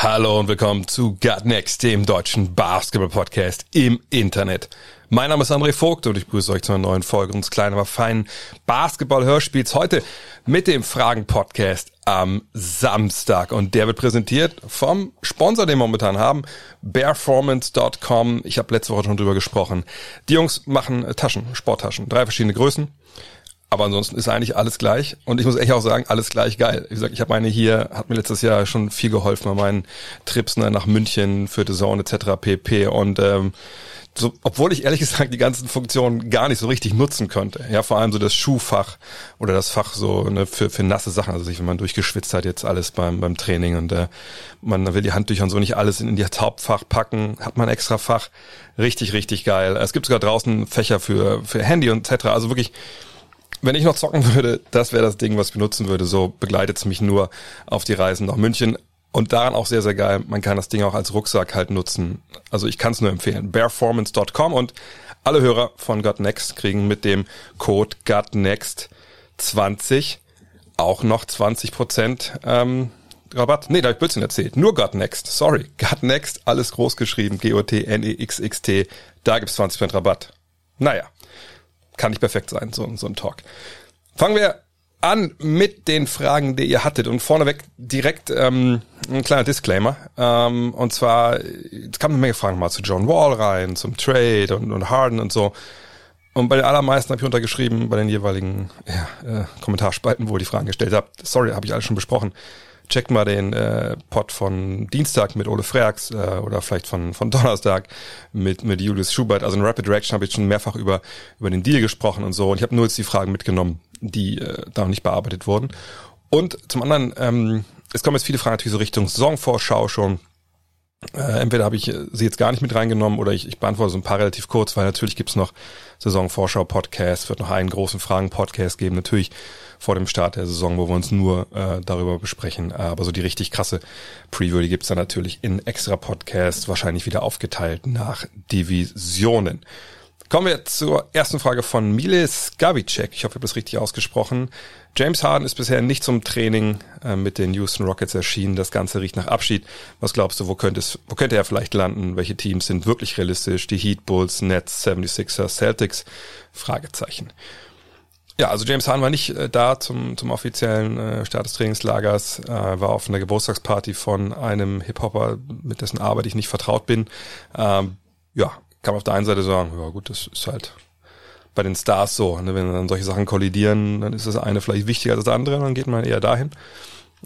Hallo und willkommen zu Gut Next, dem deutschen Basketball-Podcast im Internet. Mein Name ist André Vogt und ich begrüße euch zu einer neuen Folge unseres kleinen, aber feinen Basketball-Hörspiels. Heute mit dem Fragen-Podcast am Samstag. Und der wird präsentiert vom Sponsor, den wir momentan haben, Bearformance.com. Ich habe letzte Woche schon drüber gesprochen. Die Jungs machen Taschen, Sporttaschen, drei verschiedene Größen. Aber ansonsten ist eigentlich alles gleich. Und ich muss echt auch sagen, alles gleich geil. Wie gesagt, ich habe eine hier, hat mir letztes Jahr schon viel geholfen bei meinen Trips ne, nach München für The Zone etc. pp. Und ähm, so, obwohl ich ehrlich gesagt die ganzen Funktionen gar nicht so richtig nutzen könnte. Ja, vor allem so das Schuhfach oder das Fach so ne, für, für nasse Sachen. Also sich, wenn man durchgeschwitzt hat jetzt alles beim, beim Training und äh, man will die Handtücher und so nicht alles in, in das Hauptfach packen, hat man extra Fach. Richtig, richtig geil. Es gibt sogar draußen Fächer für, für Handy und etc. Also wirklich wenn ich noch zocken würde, das wäre das Ding, was ich benutzen würde. So begleitet es mich nur auf die Reisen nach München. Und daran auch sehr, sehr geil. Man kann das Ding auch als Rucksack halt nutzen. Also ich kann es nur empfehlen. Bearformance.com und alle Hörer von Got Next kriegen mit dem Code GotNext20 auch noch 20 Prozent ähm, Rabatt. Nee, da hab ich Blödsinn erzählt. Nur Got Next. Sorry. Got Next, alles groß geschrieben. G-O-T-N-E-X-X-T. Da gibt's 20 Prozent Rabatt. Naja kann nicht perfekt sein, so, so ein Talk. Fangen wir an mit den Fragen, die ihr hattet. Und vorneweg direkt ähm, ein kleiner Disclaimer. Ähm, und zwar, es kamen eine Menge Fragen mal zu John Wall rein, zum Trade und, und Harden und so. Und bei den allermeisten habe ich untergeschrieben, bei den jeweiligen ja, äh, Kommentarspalten, wo ihr die Fragen gestellt habt. Sorry, habe ich alles schon besprochen checkt mal den äh, Pod von Dienstag mit Ole Freaks äh, oder vielleicht von, von Donnerstag mit, mit Julius Schubert. Also in Rapid Reaction habe ich schon mehrfach über, über den Deal gesprochen und so. Und ich habe nur jetzt die Fragen mitgenommen, die äh, da noch nicht bearbeitet wurden. Und zum anderen, ähm, es kommen jetzt viele Fragen natürlich so Richtung Saisonvorschau schon. Äh, entweder habe ich sie jetzt gar nicht mit reingenommen oder ich, ich beantworte so ein paar relativ kurz, weil natürlich gibt's noch Saisonvorschau-Podcast, wird noch einen großen Fragen-Podcast geben, natürlich vor dem Start der Saison, wo wir uns nur äh, darüber besprechen. Aber so die richtig krasse Preview, die gibt's dann natürlich in extra Podcast, wahrscheinlich wieder aufgeteilt nach Divisionen. Kommen wir zur ersten Frage von Miles Gavicek. Ich hoffe, ich habe das richtig ausgesprochen. James Harden ist bisher nicht zum Training äh, mit den Houston Rockets erschienen. Das Ganze riecht nach Abschied. Was glaubst du, wo könnte, es, wo könnte er vielleicht landen? Welche Teams sind wirklich realistisch? Die Heat, Bulls, Nets, 76ers, Celtics? Fragezeichen. Ja, also James Harden war nicht äh, da zum, zum offiziellen äh, Start des Trainingslagers, äh, war auf einer Geburtstagsparty von einem Hip-Hopper, mit dessen Arbeit ich nicht vertraut bin. Ähm, ja, kann man auf der einen Seite sagen, ja gut, das ist halt bei den Stars so. Ne? Wenn dann solche Sachen kollidieren, dann ist das eine vielleicht wichtiger als das andere, dann geht man eher dahin.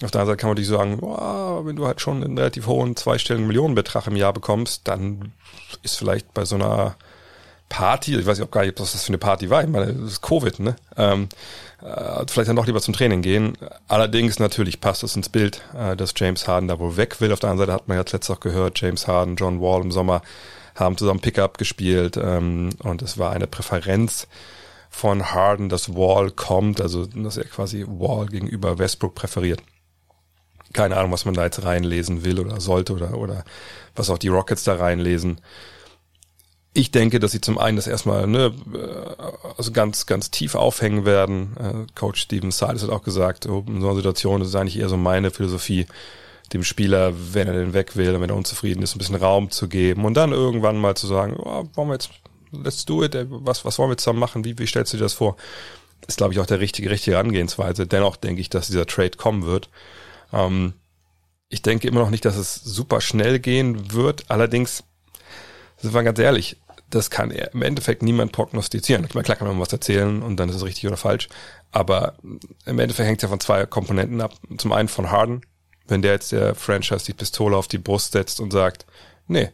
Auf der anderen Seite kann man natürlich sagen, wow, wenn du halt schon einen relativ hohen zweistelligen Millionenbetrag im Jahr bekommst, dann ist vielleicht bei so einer Party, ich weiß nicht, gar nicht, was das für eine Party war, ich meine, das ist Covid, ne? Ähm, äh, vielleicht dann doch lieber zum Training gehen. Allerdings natürlich passt es ins Bild, äh, dass James Harden da wohl weg will. Auf der anderen Seite hat man ja letztes auch gehört, James Harden, John Wall im Sommer haben zusammen Pickup gespielt ähm, und es war eine Präferenz von Harden, dass Wall kommt, also dass er quasi Wall gegenüber Westbrook präferiert. Keine Ahnung, was man da jetzt reinlesen will oder sollte oder, oder was auch die Rockets da reinlesen ich denke, dass sie zum einen das erstmal ne, äh, also ganz, ganz tief aufhängen werden. Äh, Coach Steven Silas hat auch gesagt, oh, in so einer Situation das ist eigentlich eher so meine Philosophie, dem Spieler, wenn er denn weg will, wenn er unzufrieden ist, ein bisschen Raum zu geben und dann irgendwann mal zu sagen, oh, wollen wir jetzt, let's do it, was, was wollen wir zusammen machen, wie, wie stellst du dir das vor? Ist, glaube ich, auch der richtige, richtige Angehensweise. Dennoch denke ich, dass dieser Trade kommen wird. Ähm, ich denke immer noch nicht, dass es super schnell gehen wird. Allerdings, sind wir ganz ehrlich, das kann im Endeffekt niemand prognostizieren. Ich meine, klar kann man was erzählen und dann ist es richtig oder falsch. Aber im Endeffekt hängt es ja von zwei Komponenten ab. Zum einen von Harden. Wenn der jetzt der Franchise die Pistole auf die Brust setzt und sagt, nee,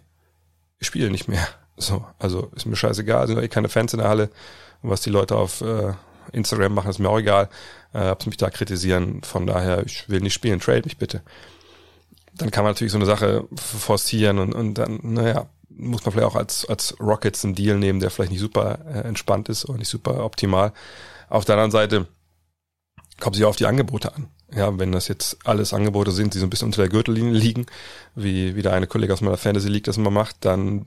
ich spiele nicht mehr. So, also ist mir scheißegal, sind eh keine Fans in der Halle. Und was die Leute auf äh, Instagram machen, ist mir auch egal. Äh, ob sie mich da kritisieren. Von daher, ich will nicht spielen, trade mich bitte. Dann kann man natürlich so eine Sache forcieren und, und dann, naja, muss man vielleicht auch als, als Rockets einen Deal nehmen, der vielleicht nicht super äh, entspannt ist oder nicht super optimal. Auf der anderen Seite kommt sich auf die Angebote an. Ja, wenn das jetzt alles Angebote sind, die so ein bisschen unter der Gürtellinie liegen, wie, wie der eine Kollege aus meiner Fantasy League das immer macht, dann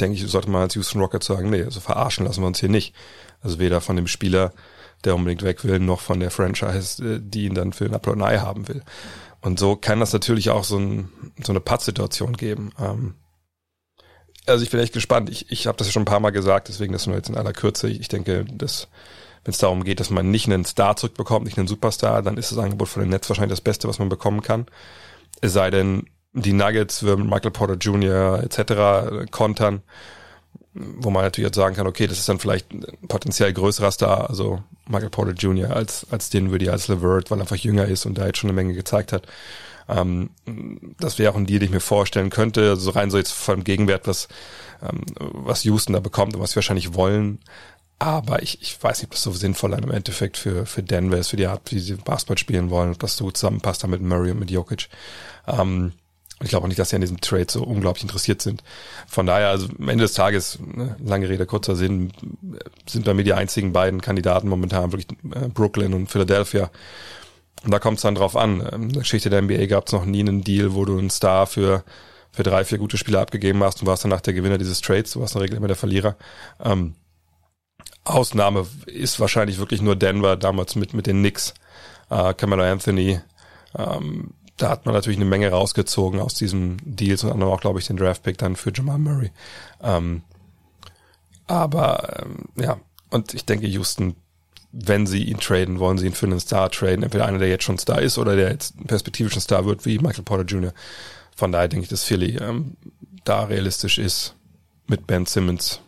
denke ich, sollte man als Houston Rockets sagen, nee, also verarschen lassen wir uns hier nicht. Also weder von dem Spieler, der unbedingt weg will, noch von der Franchise, äh, die ihn dann für ein Apple Ei haben will. Und so kann das natürlich auch so, ein, so eine Pattsituation geben. Ähm, also ich bin echt gespannt. Ich, ich habe das ja schon ein paar Mal gesagt, deswegen das nur jetzt in aller Kürze. Ich denke, dass wenn es darum geht, dass man nicht einen Star zurückbekommt, nicht einen Superstar, dann ist das Angebot von den Netz wahrscheinlich das Beste, was man bekommen kann. Es sei denn, die Nuggets würden Michael Porter Jr. etc. kontern, wo man natürlich jetzt sagen kann, okay, das ist dann vielleicht ein potenziell größerer Star, also Michael Porter Jr. als als den würde ich als Levert, weil er einfach jünger ist und da jetzt schon eine Menge gezeigt hat. Ähm, das wäre auch ein Deal, den ich mir vorstellen könnte. Also rein so jetzt vom Gegenwert, was ähm, was Houston da bekommt und was sie wahrscheinlich wollen, aber ich, ich weiß nicht, ob das so sinnvoll ist im Endeffekt für, für Denver ist, für die Art, wie sie Basketball spielen wollen, ob das so zusammenpasst da mit Murray und mit Jokic. Ähm, ich glaube auch nicht, dass sie an diesem Trade so unglaublich interessiert sind. Von daher, also am Ende des Tages, ne, lange Rede, kurzer Sinn, sind bei mir die einzigen beiden Kandidaten momentan wirklich äh, Brooklyn und Philadelphia. Und da kommt es dann drauf an. In der Geschichte der NBA gab es noch nie einen Deal, wo du einen Star für, für drei, vier gute Spieler abgegeben hast und warst danach der Gewinner dieses Trades. Du warst in der Regel immer der Verlierer. Ähm, Ausnahme ist wahrscheinlich wirklich nur Denver damals mit, mit den Knicks. Äh, Camelo Anthony, ähm, da hat man natürlich eine Menge rausgezogen aus diesen Deals und auch, glaube ich, den Draftpick dann für Jamal Murray. Ähm, aber ähm, ja, und ich denke, Houston, wenn sie ihn traden, wollen sie ihn für einen Star traden. Entweder einer, der jetzt schon Star ist oder der jetzt perspektivisch ein Star wird, wie Michael Porter Jr. Von daher denke ich, dass Philly ähm, da realistisch ist mit Ben Simmons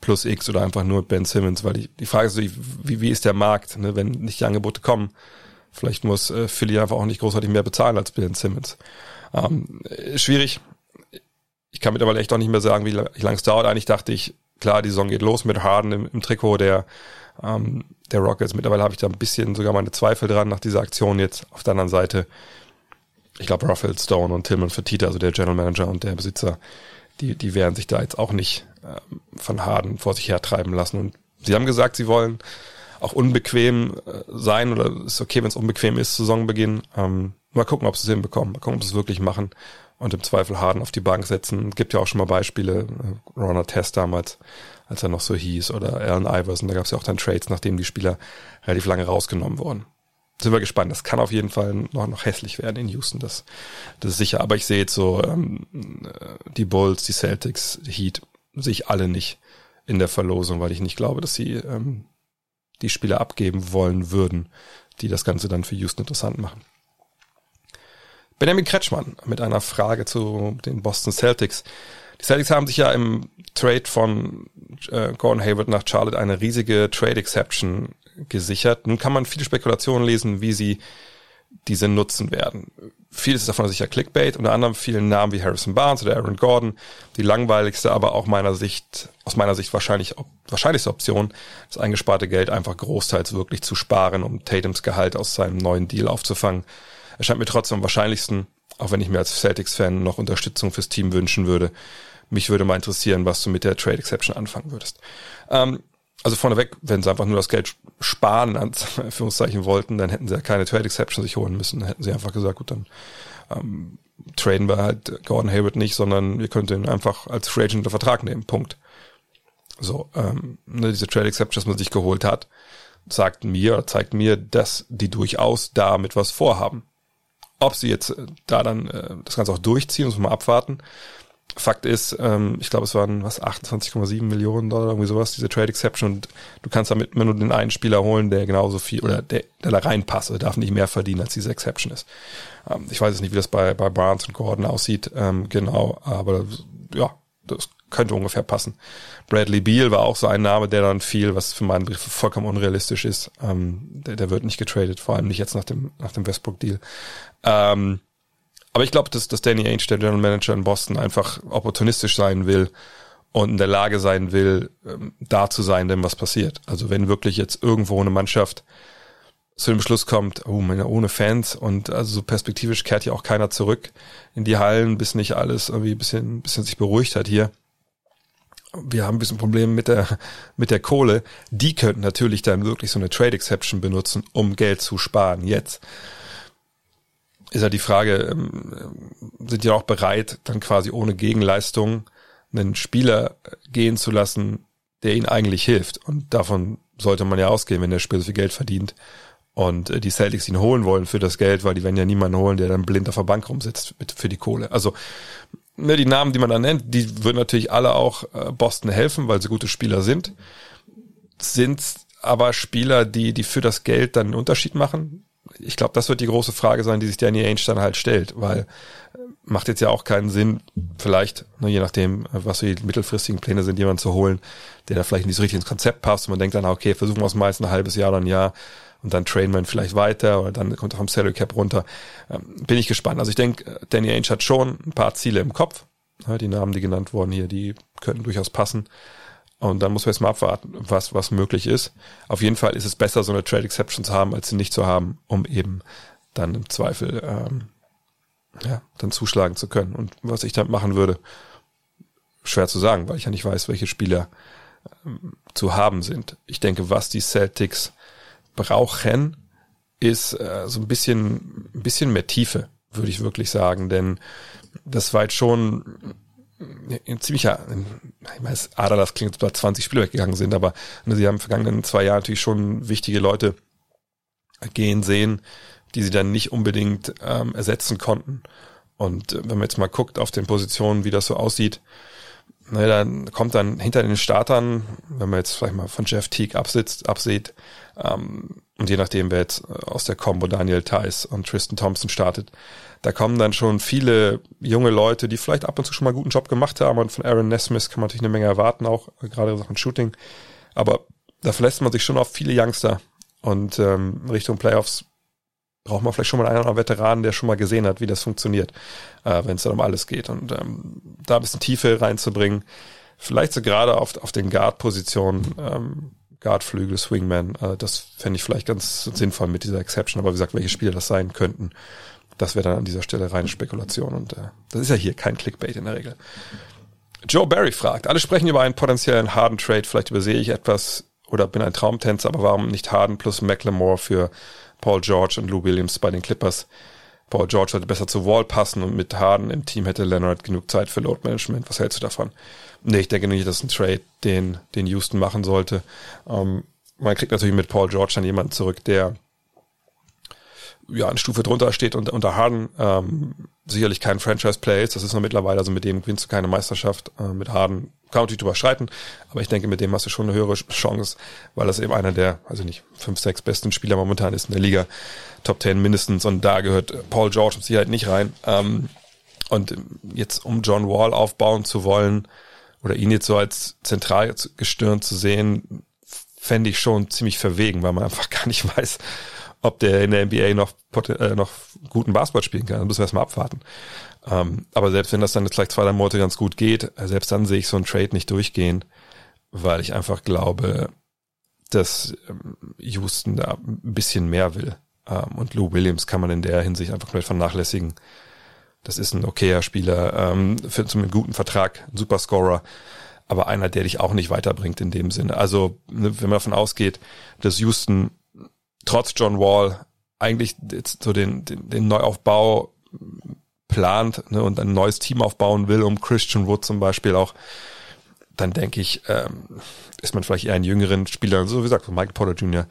plus X oder einfach nur Ben Simmons, weil ich, die Frage ist, wie, wie ist der Markt, ne, wenn nicht die Angebote kommen? Vielleicht muss äh, Philly einfach auch nicht großartig mehr bezahlen als Ben Simmons. Ähm, schwierig. Ich kann mittlerweile echt auch nicht mehr sagen, wie, wie lange es dauert. Eigentlich dachte ich, klar, die Saison geht los mit Harden im, im Trikot der, ähm, der Rockets. Mittlerweile habe ich da ein bisschen sogar meine Zweifel dran nach dieser Aktion jetzt. Auf der anderen Seite, ich glaube, Raphael Stone und Tillman Fertitta, also der General Manager und der Besitzer, die, die werden sich da jetzt auch nicht äh, von Harden vor sich hertreiben lassen. Und sie haben gesagt, sie wollen auch unbequem äh, sein oder ist okay, wenn es unbequem ist, Saisonbeginn. Ähm, mal gucken, ob sie es hinbekommen, mal gucken, ob sie es wirklich machen und im Zweifel Harden auf die Bank setzen. Gibt ja auch schon mal Beispiele, äh, Ronald Test damals, als er noch so hieß, oder Allen Iverson, da gab es ja auch dann Trades, nachdem die Spieler relativ lange rausgenommen wurden sind wir gespannt. Das kann auf jeden Fall noch, noch hässlich werden in Houston, das, das ist sicher. Aber ich sehe jetzt so ähm, die Bulls, die Celtics, die Heat, sich alle nicht in der Verlosung, weil ich nicht glaube, dass sie ähm, die Spieler abgeben wollen würden, die das Ganze dann für Houston interessant machen. Benjamin Kretschmann mit einer Frage zu den Boston Celtics. Die Celtics haben sich ja im Trade von äh, Gordon Hayward nach Charlotte eine riesige Trade Exception gesichert. Nun kann man viele Spekulationen lesen, wie sie diese nutzen werden. Vieles ist davon sicher Clickbait, unter anderem vielen Namen wie Harrison Barnes oder Aaron Gordon. Die langweiligste, aber auch meiner Sicht, aus meiner Sicht wahrscheinlich, wahrscheinlichste Option, das eingesparte Geld einfach großteils wirklich zu sparen, um Tatums Gehalt aus seinem neuen Deal aufzufangen. Es scheint mir trotzdem am wahrscheinlichsten, auch wenn ich mir als Celtics-Fan noch Unterstützung fürs Team wünschen würde. Mich würde mal interessieren, was du mit der Trade Exception anfangen würdest. Ähm, also vorneweg, wenn sie einfach nur das Geld sparen, an Anführungszeichen wollten, dann hätten sie ja keine Trade Exception sich holen müssen. Dann hätten sie einfach gesagt, gut, dann ähm, traden wir halt Gordon Hayward nicht, sondern ihr könnt ihn einfach als Free Agent unter Vertrag nehmen. Punkt. So, ähm, ne, diese Trade Exception, dass man sich geholt hat, sagt mir oder zeigt mir, dass die durchaus damit was vorhaben. Ob sie jetzt äh, da dann äh, das Ganze auch durchziehen, muss man mal abwarten. Fakt ist, ähm, ich glaube, es waren was 28,7 Millionen Dollar, irgendwie sowas, diese Trade Exception. Und du kannst damit immer nur den einen Spieler holen, der genauso viel oder der, der da reinpasst, der darf nicht mehr verdienen, als diese Exception ist. Ähm, ich weiß jetzt nicht, wie das bei, bei Barnes und Gordon aussieht, ähm, genau, aber ja, das könnte ungefähr passen. Bradley Beal war auch so ein Name, der dann fiel, was für meinen Begriff vollkommen unrealistisch ist. Ähm, der, der wird nicht getradet, vor allem nicht jetzt nach dem, nach dem Westbrook-Deal. Ähm, aber ich glaube, dass, dass Danny Ainge, der General Manager in Boston, einfach opportunistisch sein will und in der Lage sein will, ähm, da zu sein, denn was passiert. Also wenn wirklich jetzt irgendwo eine Mannschaft zu dem Schluss kommt, oh, meine, ohne Fans und also so perspektivisch kehrt ja auch keiner zurück in die Hallen, bis nicht alles irgendwie ein bisschen, ein bisschen sich beruhigt hat hier. Wir haben ein bisschen Probleme mit der, mit der Kohle. Die könnten natürlich dann wirklich so eine Trade Exception benutzen, um Geld zu sparen. Jetzt ist ja die Frage, ähm, sind die auch bereit, dann quasi ohne Gegenleistung einen Spieler gehen zu lassen, der ihnen eigentlich hilft. Und davon sollte man ja ausgehen, wenn der Spieler so viel Geld verdient und äh, die Celtics ihn holen wollen für das Geld, weil die werden ja niemanden holen, der dann blind auf der Bank rumsitzt für die Kohle. Also ne, die Namen, die man da nennt, die würden natürlich alle auch äh, Boston helfen, weil sie gute Spieler sind. Sind aber Spieler, die, die für das Geld dann einen Unterschied machen. Ich glaube, das wird die große Frage sein, die sich Danny Ainge dann halt stellt, weil äh, macht jetzt ja auch keinen Sinn, vielleicht, ne, je nachdem, was so die mittelfristigen Pläne sind, jemanden zu holen, der da vielleicht nicht so richtig ins Konzept passt und man denkt dann, okay, versuchen wir es meist ein halbes Jahr oder ein Jahr und dann trainen wir ihn vielleicht weiter oder dann kommt er vom Salary Cap runter. Ähm, bin ich gespannt. Also ich denke, Danny Ainge hat schon ein paar Ziele im Kopf. Ja, die Namen, die genannt wurden hier, die könnten durchaus passen. Und dann muss man jetzt mal abwarten, was, was möglich ist. Auf jeden Fall ist es besser, so eine Trade Exception zu haben, als sie nicht zu haben, um eben dann im Zweifel ähm, ja, dann zuschlagen zu können. Und was ich dann machen würde, schwer zu sagen, weil ich ja nicht weiß, welche Spieler ähm, zu haben sind. Ich denke, was die Celtics brauchen, ist äh, so ein bisschen, ein bisschen mehr Tiefe, würde ich wirklich sagen, denn das war jetzt schon ein ziemlicher, ich weiß, Adalas klingt, dass 20 Spieler weggegangen sind, aber ne, sie haben in den vergangenen zwei Jahren natürlich schon wichtige Leute gehen sehen, die sie dann nicht unbedingt ähm, ersetzen konnten. Und äh, wenn man jetzt mal guckt auf den Positionen, wie das so aussieht, ne, dann kommt dann hinter den Startern, wenn man jetzt vielleicht mal von Jeff Teague absitzt, absieht, ähm, und je nachdem, wer jetzt äh, aus der Combo Daniel Theiss und Tristan Thompson startet, da kommen dann schon viele junge Leute, die vielleicht ab und zu schon mal einen guten Job gemacht haben. Und von Aaron Nesmith kann man natürlich eine Menge erwarten, auch äh, gerade Sachen Shooting. Aber da verlässt man sich schon auf viele Youngster. Und ähm, Richtung Playoffs braucht man vielleicht schon mal einen oder anderen Veteranen, der schon mal gesehen hat, wie das funktioniert, äh, wenn es dann um alles geht. Und ähm, da ein bisschen Tiefe reinzubringen, vielleicht so gerade auf, auf den Guard-Positionen, ähm, Guardflügel, Swingman, äh, das fände ich vielleicht ganz sinnvoll mit dieser Exception. Aber wie gesagt, welche Spiele das sein könnten, das wäre dann an dieser Stelle reine Spekulation. Und äh, das ist ja hier kein Clickbait in der Regel. Joe Barry fragt, alle sprechen über einen potenziellen Harden-Trade, vielleicht übersehe ich etwas oder bin ein Traumtänzer, aber warum nicht Harden plus McLemore für Paul George und Lou Williams bei den Clippers. Paul George sollte besser zu Wall passen und mit Harden im Team hätte Leonard genug Zeit für Load Management. Was hältst du davon? Nee, ich denke nicht, dass ein Trade, den, den Houston machen sollte. Ähm, man kriegt natürlich mit Paul George dann jemanden zurück, der ja eine Stufe drunter steht und unter Harden ähm, sicherlich kein Franchise-Play ist. Das ist noch mittlerweile, also mit dem gewinnst du keine Meisterschaft. Äh, mit Harden kann man natürlich drüber streiten, aber ich denke, mit dem hast du schon eine höhere Chance, weil das eben einer der, also nicht, fünf, sechs besten Spieler momentan ist in der Liga, Top Ten mindestens und da gehört Paul George mit Sicherheit nicht rein. Ähm, und jetzt um John Wall aufbauen zu wollen oder ihn jetzt so als Zentralgestirn zu sehen, fände ich schon ziemlich verwegen, weil man einfach gar nicht weiß, ob der in der NBA noch, äh, noch guten Basketball spielen kann. Da müssen wir erstmal abwarten. Ähm, aber selbst wenn das dann jetzt vielleicht zwei, drei Monate ganz gut geht, äh, selbst dann sehe ich so einen Trade nicht durchgehen, weil ich einfach glaube, dass ähm, Houston da ein bisschen mehr will. Ähm, und Lou Williams kann man in der Hinsicht einfach komplett vernachlässigen. Das ist ein okayer Spieler, ähm, für einen guten Vertrag, ein Superscorer, aber einer, der dich auch nicht weiterbringt in dem Sinne. Also, ne, wenn man davon ausgeht, dass Houston trotz John Wall eigentlich so den, den, den Neuaufbau plant ne, und ein neues Team aufbauen will, um Christian Wood zum Beispiel auch, dann denke ich, ähm, ist man vielleicht eher einen jüngeren Spieler, so wie gesagt, Mike Porter Jr.,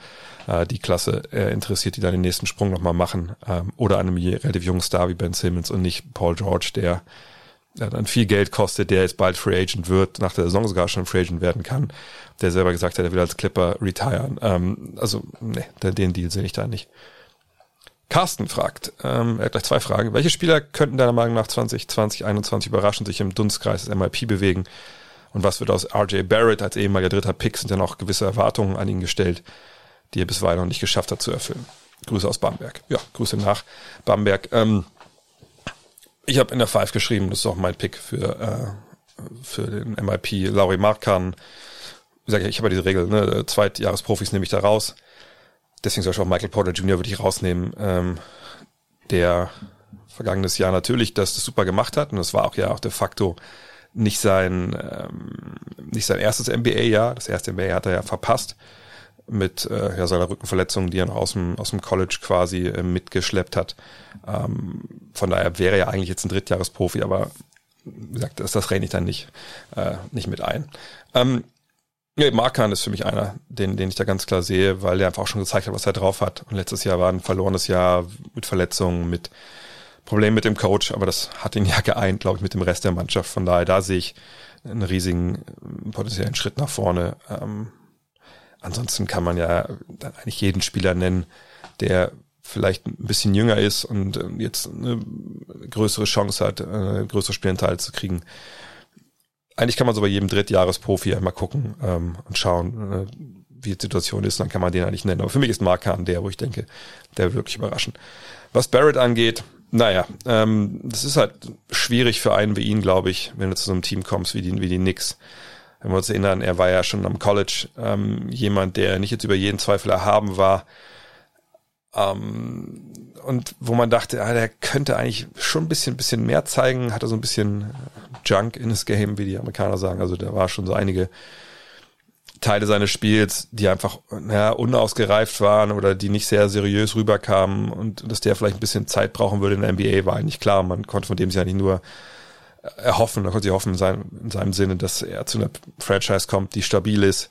äh, die Klasse äh, interessiert, die dann den nächsten Sprung nochmal machen, ähm, oder einem relativ jungen Star wie Ben Simmons und nicht Paul George, der der dann viel Geld kostet, der jetzt bald Free Agent wird, nach der Saison sogar schon Free Agent werden kann, der selber gesagt hat, er will als Clipper retiren. Ähm, also, nee, den Deal sehe ich da nicht. Carsten fragt, ähm, er hat gleich zwei Fragen. Welche Spieler könnten deiner Meinung nach 2020, 2021 überraschend sich im Dunstkreis des MIP bewegen? Und was wird aus RJ Barrett als ehemaliger dritter Pick? Sind dann auch gewisse Erwartungen an ihn gestellt, die er bisweilen noch nicht geschafft hat zu erfüllen? Grüße aus Bamberg. Ja, Grüße nach Bamberg. Ähm, ich habe in der Five geschrieben, das ist auch mein Pick für, äh, für den MIP. Laurie Markan, gesagt, ich habe ja diese Regel, ne, Zweitjahresprofis nehme ich da raus. deswegen soll ich auch Michael Porter Jr. würde ich rausnehmen, ähm, der vergangenes Jahr natürlich das, das super gemacht hat und das war auch ja auch de facto nicht sein ähm, nicht sein erstes NBA-Jahr. Das erste NBA hat er ja verpasst mit äh, ja, seiner Rückenverletzung, die er noch aus dem, aus dem College quasi äh, mitgeschleppt hat. Ähm, von daher wäre er eigentlich jetzt ein Drittjahresprofi, aber wie gesagt, das, das rechne ich dann nicht, äh, nicht mit ein. Ähm, ja, Markan ist für mich einer, den, den ich da ganz klar sehe, weil der einfach auch schon gezeigt hat, was er drauf hat. Und letztes Jahr war ein verlorenes Jahr mit Verletzungen, mit Problemen mit dem Coach, aber das hat ihn ja geeint, glaube ich, mit dem Rest der Mannschaft. Von daher, da sehe ich einen riesigen potenziellen Schritt nach vorne. Ähm, ansonsten kann man ja dann eigentlich jeden Spieler nennen, der vielleicht ein bisschen jünger ist und äh, jetzt eine größere Chance hat, äh, größere Spielanteil zu kriegen. Eigentlich kann man so bei jedem Drittjahresprofi einmal gucken ähm, und schauen, äh, wie die Situation ist, dann kann man den eigentlich nennen. Aber für mich ist Mark der, wo ich denke, der wird wirklich überraschen. Was Barrett angeht, naja, ähm, das ist halt schwierig für einen wie ihn, glaube ich, wenn du zu so einem Team kommst wie die, wie die Knicks wenn wir uns erinnern, er war ja schon am College ähm, jemand, der nicht jetzt über jeden Zweifel erhaben war. Ähm, und wo man dachte, ah, der könnte eigentlich schon ein bisschen, bisschen mehr zeigen, hatte so ein bisschen Junk in his Game, wie die Amerikaner sagen. Also da war schon so einige Teile seines Spiels, die einfach ja, unausgereift waren oder die nicht sehr seriös rüberkamen und dass der vielleicht ein bisschen Zeit brauchen würde in der NBA, war eigentlich klar. Man konnte von dem sich eigentlich nur erhoffen, da konnte ich hoffen in seinem, in seinem Sinne, dass er zu einer Franchise kommt, die stabil ist,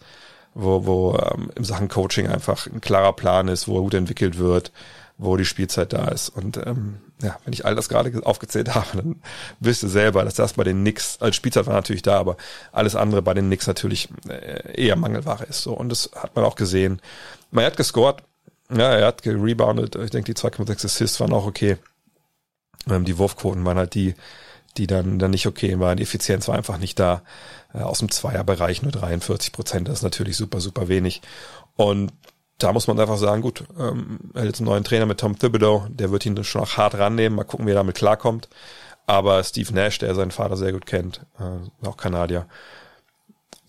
wo, wo ähm, im Sachen Coaching einfach ein klarer Plan ist, wo er gut entwickelt wird, wo die Spielzeit da ist. Und ähm, ja, wenn ich all das gerade aufgezählt habe, dann wisst ihr selber, dass das bei den Knicks, als Spielzeit war natürlich da, aber alles andere bei den Knicks natürlich äh, eher Mangelware ist. So und das hat man auch gesehen. Man hat gescored, ja, er hat gerebounded. Ich denke, die 2,6 Assists waren auch okay. Ähm, die Wurfquoten waren halt die, die dann, dann nicht okay waren. Die Effizienz war einfach nicht da. Äh, aus dem Zweierbereich nur 43 Prozent, das ist natürlich super, super wenig. Und da muss man einfach sagen, gut, ähm, er hat jetzt einen neuen Trainer mit Tom Thibodeau, der wird ihn schon auch hart rannehmen, mal gucken, wie er damit klarkommt. Aber Steve Nash, der seinen Vater sehr gut kennt, äh, auch Kanadier,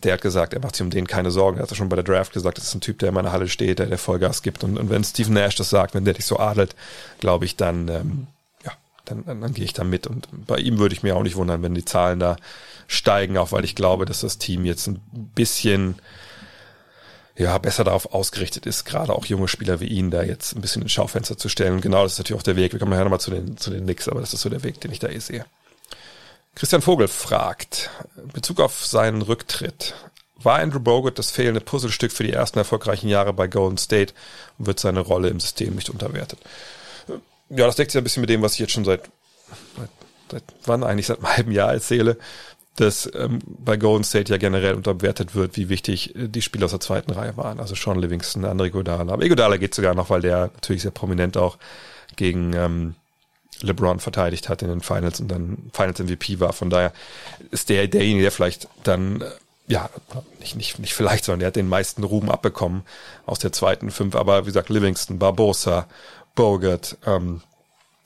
der hat gesagt, er macht sich um den keine Sorgen. Er hat schon bei der Draft gesagt, das ist ein Typ, der in meiner Halle steht, der der Vollgas gibt. Und, und wenn Steve Nash das sagt, wenn der dich so adelt, glaube ich, dann ähm, dann, dann, dann gehe ich da mit. Und bei ihm würde ich mir auch nicht wundern, wenn die Zahlen da steigen, auch weil ich glaube, dass das Team jetzt ein bisschen ja, besser darauf ausgerichtet ist, gerade auch junge Spieler wie ihn da jetzt ein bisschen ins Schaufenster zu stellen. Und genau das ist natürlich auch der Weg. Wir kommen nachher nochmal zu den, zu den Knicks, aber das ist so der Weg, den ich da eh sehe. Christian Vogel fragt, in Bezug auf seinen Rücktritt, war Andrew Bogut das fehlende Puzzlestück für die ersten erfolgreichen Jahre bei Golden State und wird seine Rolle im System nicht unterwertet? Ja, das deckt sich ein bisschen mit dem, was ich jetzt schon seit, seit, seit wann eigentlich seit einem halben Jahr erzähle, dass ähm, bei Golden State ja generell unterbewertet wird, wie wichtig äh, die Spieler aus der zweiten Reihe waren. Also Sean Livingston, Andre Godala. Aber Godala geht sogar noch, weil der natürlich sehr prominent auch gegen ähm, LeBron verteidigt hat in den Finals und dann Finals MVP war. Von daher ist der derjenige, der vielleicht dann äh, ja, nicht, nicht, nicht vielleicht, sondern der hat den meisten Ruhm abbekommen aus der zweiten fünf. Aber wie gesagt, Livingston, Barbosa, Bogut, ähm,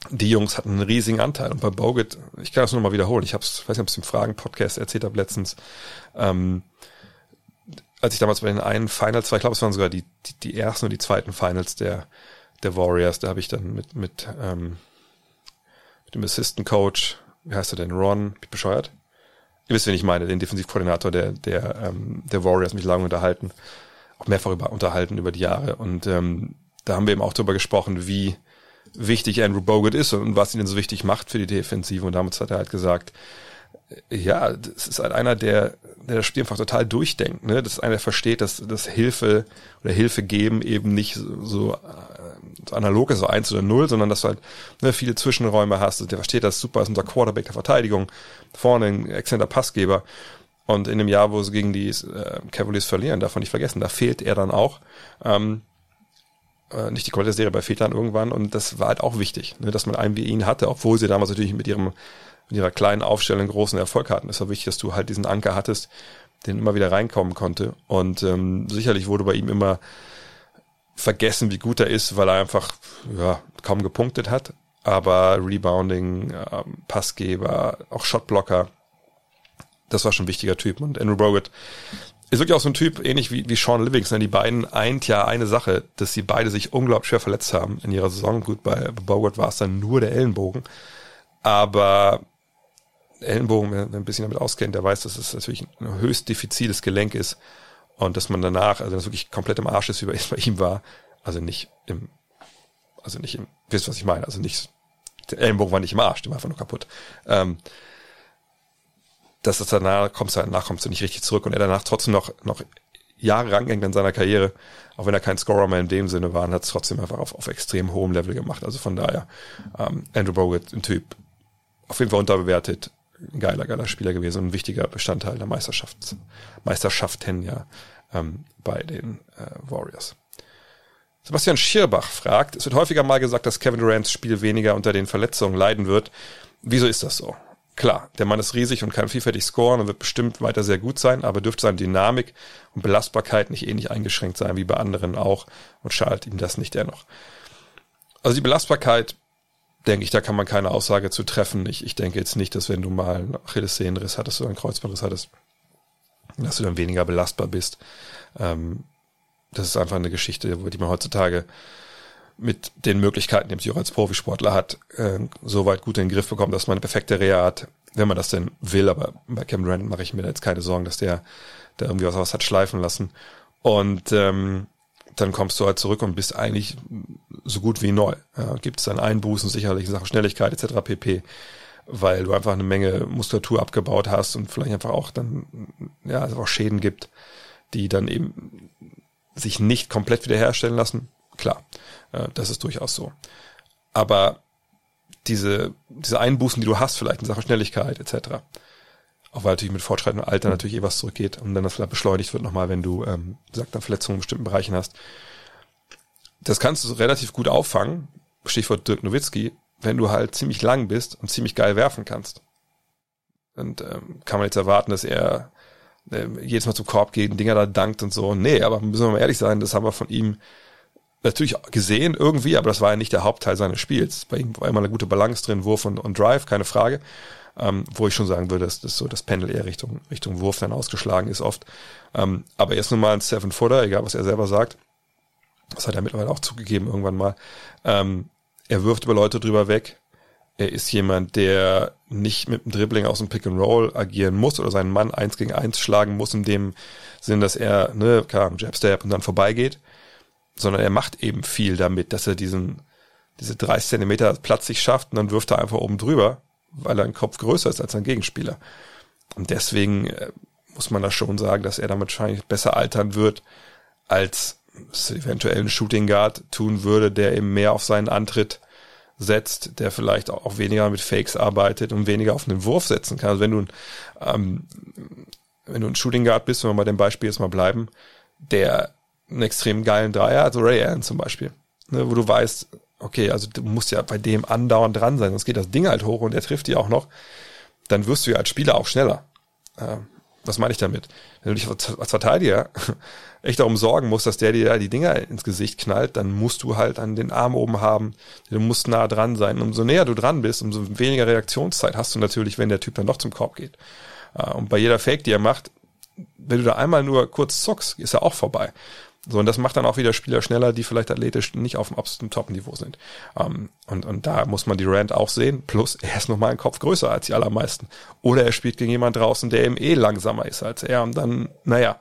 die Jungs hatten einen riesigen Anteil. Und bei Bogut, ich kann das nur mal wiederholen, ich habe es, weiß nicht, ob es im Fragen-Podcast erzählt habe letztens, ähm, als ich damals bei den einen Finals war, ich glaube, es waren sogar die, die, die ersten und die zweiten Finals der, der Warriors, da habe ich dann mit, mit, ähm, mit dem Assistant Coach, wie heißt er denn, Ron, bin ich bescheuert? Ihr wisst, wen ich meine, den Defensivkoordinator der, der, ähm, der Warriors mich lange unterhalten, auch mehrfach über, unterhalten über die Jahre. Und ähm, da haben wir eben auch darüber gesprochen, wie wichtig Andrew Bogut ist und was ihn denn so wichtig macht für die Defensive. Und damals hat er halt gesagt, ja, das ist halt einer, der, der das Spiel einfach total durchdenkt. Ne? Das ist einer, der versteht, dass, dass Hilfe oder Hilfe geben eben nicht so, so, so analog ist, so eins oder null, sondern dass du halt ne, viele Zwischenräume hast. Der versteht das super, ist unser Quarterback der Verteidigung, vorne ein exzellenter Passgeber. Und in dem Jahr, wo sie gegen die äh, Cavaliers verlieren, davon nicht vergessen, da fehlt er dann auch. Ähm, äh, nicht die komplette Serie bei Vätern irgendwann. Und das war halt auch wichtig, ne, dass man einen wie ihn hatte, obwohl sie damals natürlich mit ihrem mit ihrer kleinen Aufstellung großen Erfolg hatten. Es war wichtig, dass du halt diesen Anker hattest, den immer wieder reinkommen konnte. Und ähm, sicherlich wurde bei ihm immer vergessen, wie gut er ist, weil er einfach ja, kaum gepunktet hat, aber Rebounding, äh, Passgeber, auch Shotblocker, das war schon ein wichtiger Typ. Und Andrew Bogut ist wirklich auch so ein Typ, ähnlich wie, wie Sean Livingston. Die beiden eint ja eine Sache, dass sie beide sich unglaublich schwer verletzt haben in ihrer Saison. Gut, bei Bogart war es dann nur der Ellenbogen. Aber Ellenbogen, wer ein bisschen damit auskennt, der weiß, dass es natürlich ein höchst diffiziles Gelenk ist und dass man danach, also das wirklich komplett im Arsch ist, wie es bei ihm war. Also nicht im, also nicht im, wisst was ich meine, also nicht, der Ellenbogen war nicht im Arsch, der war einfach nur kaputt. Ähm, dass das danach kommst du, danach kommst du nicht richtig zurück und er danach trotzdem noch, noch Jahre rangehängt in seiner Karriere, auch wenn er kein Scorer mehr in dem Sinne war, hat es trotzdem einfach auf, auf extrem hohem Level gemacht. Also von daher, ähm, Andrew Bogut, ein Typ, auf jeden Fall unterbewertet, ein geiler, geiler Spieler gewesen und ein wichtiger Bestandteil der Meisterschaft, Meisterschaften ja ähm, bei den äh, Warriors. Sebastian Schierbach fragt, es wird häufiger mal gesagt, dass Kevin Durants Spiel weniger unter den Verletzungen leiden wird. Wieso ist das so? Klar, der Mann ist riesig und kann vielfältig scoren und wird bestimmt weiter sehr gut sein, aber dürfte seine Dynamik und Belastbarkeit nicht ähnlich eingeschränkt sein wie bei anderen auch und schadet ihm das nicht dennoch. Also die Belastbarkeit, denke ich, da kann man keine Aussage zu treffen. Ich, ich denke jetzt nicht, dass wenn du mal einen Achillessehnenriss hattest oder einen Kreuzbandriss hattest, dass du dann weniger belastbar bist. Ähm, das ist einfach eine Geschichte, die man heutzutage mit den Möglichkeiten, die man auch als Profisportler hat, äh, so weit gut in den Griff bekommt, dass man eine perfekte Reha hat, wenn man das denn will. Aber bei Cam Durant mache ich mir da jetzt keine Sorgen, dass der da irgendwie was, was hat schleifen lassen. Und ähm, dann kommst du halt zurück und bist eigentlich so gut wie neu. Ja, Gibt es dann Einbußen sicherlich in Sachen Schnelligkeit etc. pp weil du einfach eine Menge Muskulatur abgebaut hast und vielleicht einfach auch dann, ja, es auch Schäden gibt, die dann eben sich nicht komplett wiederherstellen lassen. Klar, das ist durchaus so. Aber diese, diese Einbußen, die du hast, vielleicht in Sachen Schnelligkeit etc., auch weil natürlich mit fortschreitendem Alter natürlich eh was zurückgeht und dann das vielleicht beschleunigt wird nochmal, wenn du, ähm, sagt dann Verletzungen in bestimmten Bereichen hast. Das kannst du relativ gut auffangen. Stichwort Dirk Nowitzki, wenn du halt ziemlich lang bist und ziemlich geil werfen kannst. Und ähm, kann man jetzt erwarten, dass er äh, jedes Mal zum Korb geht und Dinger da dankt und so. Nee, aber müssen wir mal ehrlich sein, das haben wir von ihm natürlich gesehen irgendwie, aber das war ja nicht der Hauptteil seines Spiels. Bei ihm war immer eine gute Balance drin, Wurf und, und Drive, keine Frage. Ähm, wo ich schon sagen würde, dass das so das Pendel eher Richtung, Richtung Wurf dann ausgeschlagen ist oft. Ähm, aber er ist nun mal ein Seven-Footer, egal was er selber sagt. Das hat er mittlerweile auch zugegeben irgendwann mal. Ähm, er wirft über Leute drüber weg. Er ist jemand, der nicht mit dem Dribbling aus dem Pick and Roll agieren muss oder seinen Mann eins gegen eins schlagen muss, in dem Sinn, dass er, ne, klar, Jabstab und dann vorbeigeht, sondern er macht eben viel damit, dass er diesen, diese 30 Zentimeter Platz sich schafft und dann wirft er einfach oben drüber, weil er ein Kopf größer ist als sein Gegenspieler. Und deswegen äh, muss man da schon sagen, dass er damit wahrscheinlich besser altern wird, als es eventuell ein Shooting Guard tun würde, der eben mehr auf seinen Antritt setzt, der vielleicht auch weniger mit Fakes arbeitet und weniger auf einen Wurf setzen kann. Also wenn du, ähm, wenn du ein Shooting Guard bist, wenn wir bei dem Beispiel jetzt mal bleiben, der einen extrem geilen Dreier, also Ray Allen zum Beispiel, ne, wo du weißt, okay, also du musst ja bei dem andauernd dran sein, sonst geht das Ding halt hoch und er trifft die auch noch, dann wirst du ja als Spieler auch schneller. Ähm, was meine ich damit? Wenn du dich als Verteidiger echt darum sorgen musst, dass der dir da die Dinger ins Gesicht knallt, dann musst du halt an den Arm oben haben, du musst nah dran sein. Umso näher du dran bist, umso weniger Reaktionszeit hast du natürlich, wenn der Typ dann doch zum Korb geht. Äh, und bei jeder Fake, die er macht, wenn du da einmal nur kurz zuckst, ist er auch vorbei. So, und das macht dann auch wieder Spieler schneller, die vielleicht athletisch nicht auf dem absoluten Top-Niveau sind. Um, und, und da muss man die Rand auch sehen. Plus, er ist nochmal ein Kopf größer als die allermeisten. Oder er spielt gegen jemand draußen, der eben eh langsamer ist als er. Und dann, naja,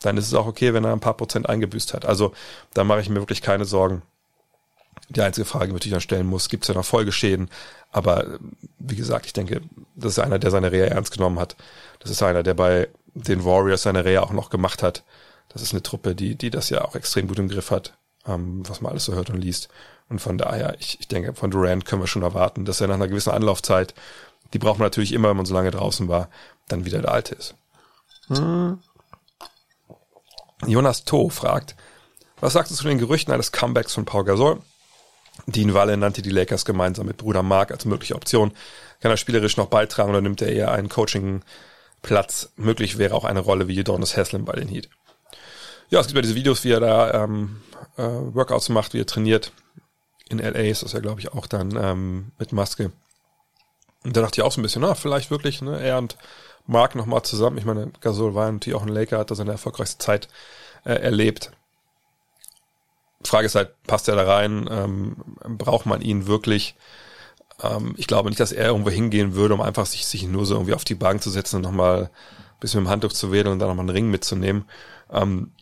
dann ist es auch okay, wenn er ein paar Prozent eingebüßt hat. Also da mache ich mir wirklich keine Sorgen. Die einzige Frage, die natürlich dann stellen muss, gibt es ja noch Folgeschäden? Aber wie gesagt, ich denke, das ist einer, der seine Reha ernst genommen hat. Das ist einer, der bei den Warriors seine Reha auch noch gemacht hat. Das ist eine Truppe, die, die das ja auch extrem gut im Griff hat, ähm, was man alles so hört und liest. Und von daher, ich, ich denke, von Durant können wir schon erwarten, dass er nach einer gewissen Anlaufzeit, die braucht man natürlich immer, wenn man so lange draußen war, dann wieder der Alte ist. Hm. Jonas To fragt, was sagst du zu den Gerüchten eines Comebacks von Paul Gasol? Dean Walle nannte die Lakers gemeinsam mit Bruder Mark als mögliche Option. Kann er spielerisch noch beitragen oder nimmt er eher einen Coaching-Platz? Möglich wäre auch eine Rolle wie Donis Haslem bei den Heat. Ja, es gibt ja diese Videos, wie er da ähm, äh, Workouts macht, wie er trainiert. In LA ist das ja, glaube ich, auch dann ähm, mit Maske. Und da dachte ich auch so ein bisschen, na, vielleicht wirklich, ne, er und Mark nochmal zusammen. Ich meine, Gasol war natürlich auch ein Laker, hat da seine erfolgreichste Zeit äh, erlebt. Frage ist halt, passt er da rein? Ähm, braucht man ihn wirklich? Ähm, ich glaube nicht, dass er irgendwo hingehen würde, um einfach sich, sich nur so irgendwie auf die Bank zu setzen und nochmal ein bisschen mit dem Handtuch zu wedeln und dann nochmal einen Ring mitzunehmen. Ähm,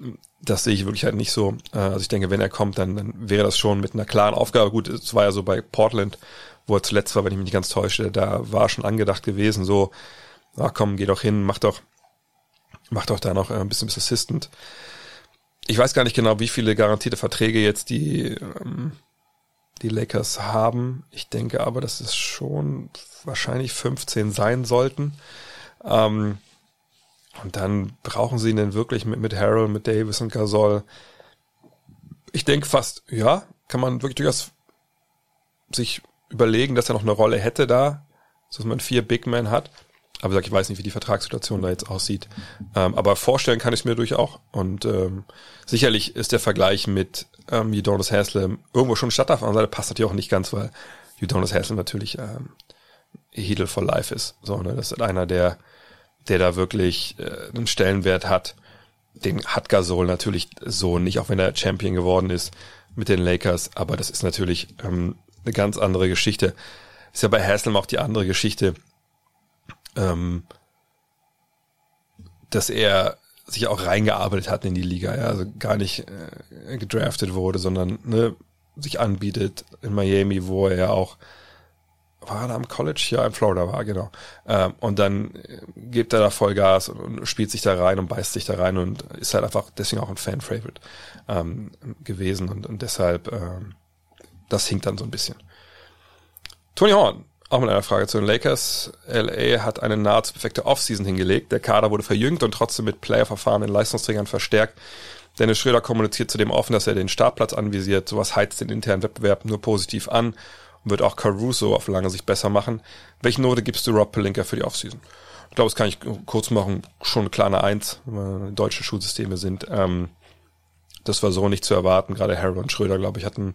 das sehe ich wirklich halt nicht so. Äh, also ich denke, wenn er kommt, dann, dann wäre das schon mit einer klaren Aufgabe. Gut, es war ja so bei Portland, wo er zuletzt war, wenn ich mich nicht ganz täusche, da war schon angedacht gewesen, so, ach komm, geh doch hin, mach doch, mach doch da noch äh, ein bisschen Assistant. Ich weiß gar nicht genau, wie viele garantierte Verträge jetzt die, ähm, die Lakers haben. Ich denke aber, dass es schon wahrscheinlich 15 sein sollten. Ähm, und dann brauchen sie ihn denn wirklich mit, mit Harold, mit Davis und Gasol. Ich denke fast, ja, kann man wirklich durchaus sich überlegen, dass er noch eine Rolle hätte da, dass man vier Big Men hat. Aber ich weiß nicht, wie die Vertragssituation da jetzt aussieht. Ähm, aber vorstellen kann ich es mir durchaus auch. Und ähm, sicherlich ist der Vergleich mit ähm, Udonis Haslam irgendwo schon statt. Auf der anderen Seite passt natürlich auch nicht ganz, weil Udonis Haslam natürlich ähm, Heedle for Life ist. So, ne? Das ist einer, der, der da wirklich äh, einen Stellenwert hat. Den hat Gasol natürlich so nicht, auch wenn er Champion geworden ist mit den Lakers. Aber das ist natürlich ähm, eine ganz andere Geschichte. Ist ja bei Haslam auch die andere Geschichte ähm, dass er sich auch reingearbeitet hat in die Liga, ja, also gar nicht äh, gedraftet wurde, sondern ne, sich anbietet in Miami, wo er ja auch war er am College? Ja, in Florida war, genau. Ähm, und dann äh, gibt er da Vollgas und, und spielt sich da rein und beißt sich da rein und ist halt einfach deswegen auch ein Fan-Favorite ähm, gewesen und, und deshalb ähm, das hinkt dann so ein bisschen. Tony Horn auch mit einer Frage zu den Lakers. LA hat eine nahezu perfekte Offseason hingelegt. Der Kader wurde verjüngt und trotzdem mit Playerverfahren in Leistungsträgern verstärkt. Dennis Schröder kommuniziert zudem offen, dass er den Startplatz anvisiert. Sowas heizt den internen Wettbewerb nur positiv an wird auch Caruso auf lange Sicht besser machen. Welche Note gibst du Rob Pelinka für die Offseason? Ich glaube, das kann ich kurz machen. Schon eine kleine Eins, wenn deutsche Schulsysteme sind. Ähm, das war so nicht zu erwarten. Gerade Harold und Schröder, glaube ich, hatten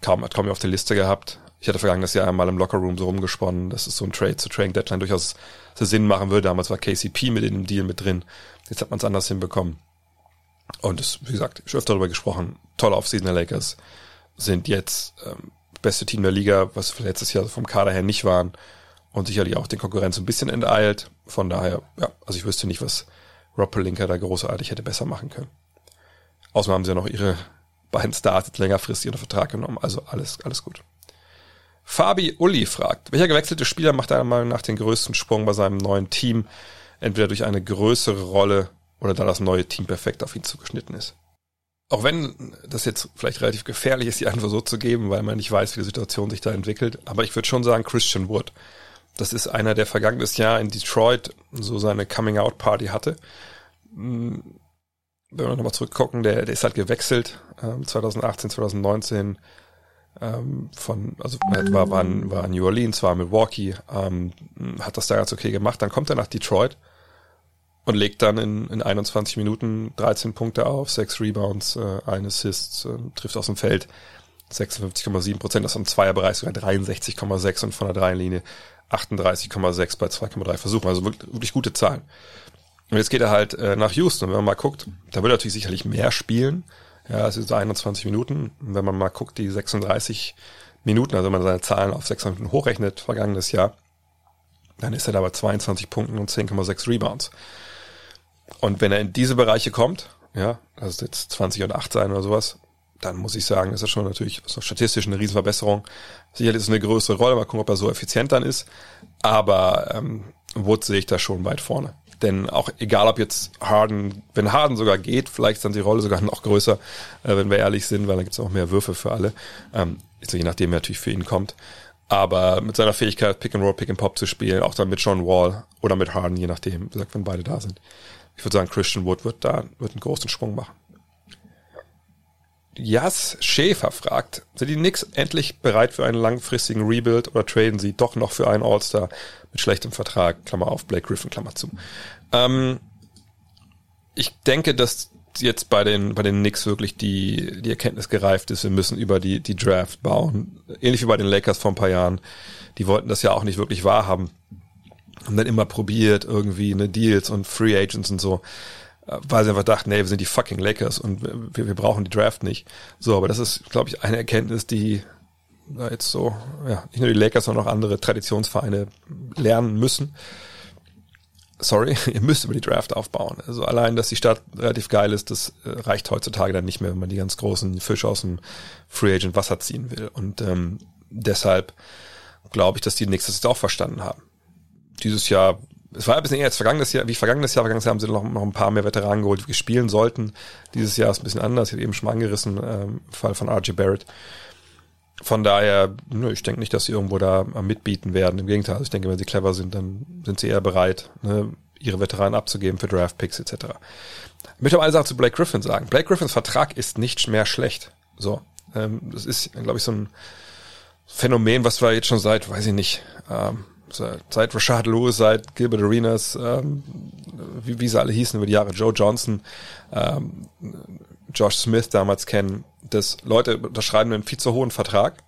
kaum, hat kaum auf der Liste gehabt. Ich hatte vergangenes Jahr einmal im Lockerroom so rumgesponnen, dass es so ein Trade zu Trading Deadline durchaus Sinn machen würde. Damals war KCP mit in dem Deal mit drin. Jetzt hat man es anders hinbekommen. Und es, wie gesagt, schon öfter darüber gesprochen. Tolle Offseason der Lakers sind jetzt ähm, beste Team der Liga, was letztes Jahr vom Kader her nicht waren. Und sicherlich auch den Konkurrenz ein bisschen enteilt. Von daher, ja, also ich wüsste nicht, was Rob Pelinka da großartig hätte besser machen können. Außerdem haben sie ja noch ihre beiden Stars jetzt längerfristig unter Vertrag genommen. Also alles, alles gut. Fabi Uli fragt, welcher gewechselte Spieler macht deiner Meinung nach den größten Sprung bei seinem neuen Team? Entweder durch eine größere Rolle oder da das neue Team perfekt auf ihn zugeschnitten ist. Auch wenn das jetzt vielleicht relativ gefährlich ist, die Antwort so zu geben, weil man nicht weiß, wie die Situation sich da entwickelt. Aber ich würde schon sagen, Christian Wood. Das ist einer, der vergangenes Jahr in Detroit so seine Coming-out-Party hatte. Hm, wenn wir nochmal zurückgucken, der, der ist halt gewechselt, 2018, ähm, 2019 ähm, von, also war, war, in, war in New Orleans, war in Milwaukee, ähm, hat das da ganz okay gemacht. Dann kommt er nach Detroit und legt dann in, in 21 Minuten 13 Punkte auf, 6 Rebounds, äh, ein Assist, äh, trifft aus dem Feld 56,7 Prozent, das ist im Zweierbereich sogar 63,6 und von der Dreierlinie 38,6 bei 2,3 Versuchen. Also wirklich, wirklich gute Zahlen. Und jetzt geht er halt äh, nach Houston. Wenn man mal guckt, da will er natürlich sicherlich mehr spielen. Ja, es ist 21 Minuten. Und wenn man mal guckt, die 36 Minuten, also wenn man seine Zahlen auf 6 Minuten hochrechnet, vergangenes Jahr, dann ist er da bei 22 Punkten und 10,6 Rebounds. Und wenn er in diese Bereiche kommt, ja, ist jetzt 20 und 8 sein oder sowas, dann muss ich sagen, ist das schon natürlich so statistisch eine Riesenverbesserung. Sicherlich ist es eine größere Rolle, mal gucken, ob er so effizient dann ist. Aber ähm, Woods sehe ich da schon weit vorne. Denn auch egal, ob jetzt Harden, wenn Harden sogar geht, vielleicht ist dann die Rolle sogar noch größer, äh, wenn wir ehrlich sind, weil dann gibt es auch mehr Würfe für alle. Ähm, also je nachdem, wer natürlich für ihn kommt. Aber mit seiner Fähigkeit, Pick and Roll, Pick and Pop zu spielen, auch dann mit John Wall oder mit Harden, je nachdem, wie gesagt, wenn beide da sind. Ich würde sagen, Christian Wood wird da, wird einen großen Sprung machen. Jas Schäfer fragt, sind die Knicks endlich bereit für einen langfristigen Rebuild oder traden sie doch noch für einen All-Star mit schlechtem Vertrag, Klammer auf, Blake Griffin, Klammer zu. Ähm, ich denke, dass jetzt bei den, bei den Knicks wirklich die, die Erkenntnis gereift ist, wir müssen über die, die Draft bauen. Ähnlich wie bei den Lakers vor ein paar Jahren. Die wollten das ja auch nicht wirklich wahrhaben. Haben dann immer probiert, irgendwie eine Deals und Free Agents und so, äh, weil sie einfach dachten, nee, wir sind die fucking Lakers und wir, wir brauchen die Draft nicht. So, aber das ist, glaube ich, eine Erkenntnis, die da jetzt so, ja, nicht nur die Lakers, sondern auch andere Traditionsvereine lernen müssen. Sorry, ihr müsst über die Draft aufbauen. Also allein, dass die Stadt relativ geil ist, das äh, reicht heutzutage dann nicht mehr, wenn man die ganz großen Fische aus dem Free Agent Wasser ziehen will. Und ähm, deshalb glaube ich, dass die nächstes auch verstanden haben. Dieses Jahr, es war ein bisschen eher als vergangenes Jahr, wie vergangenes Jahr, vergangenes Jahr haben sie noch, noch ein paar mehr Veteranen geholt, die spielen sollten. Dieses Jahr ist ein bisschen anders, ich habe eben schon mal angerissen, ähm, Fall von RJ Barrett. Von daher, nö, ich denke nicht, dass sie irgendwo da mitbieten werden. Im Gegenteil, also ich denke, wenn sie clever sind, dann sind sie eher bereit, ne, ihre Veteranen abzugeben für Draft-Picks etc. Ich möchte aber eine Sache zu Blake Griffin sagen. Blake Griffins Vertrag ist nicht mehr schlecht. So, ähm, das ist, glaube ich, so ein Phänomen, was wir jetzt schon seit, weiß ich nicht, ähm, seit Rashad Lewis, seit Gilbert Arenas, ähm, wie, wie sie alle hießen über die Jahre, Joe Johnson, ähm, Josh Smith damals kennen, dass Leute unterschreiben einen viel zu hohen Vertrag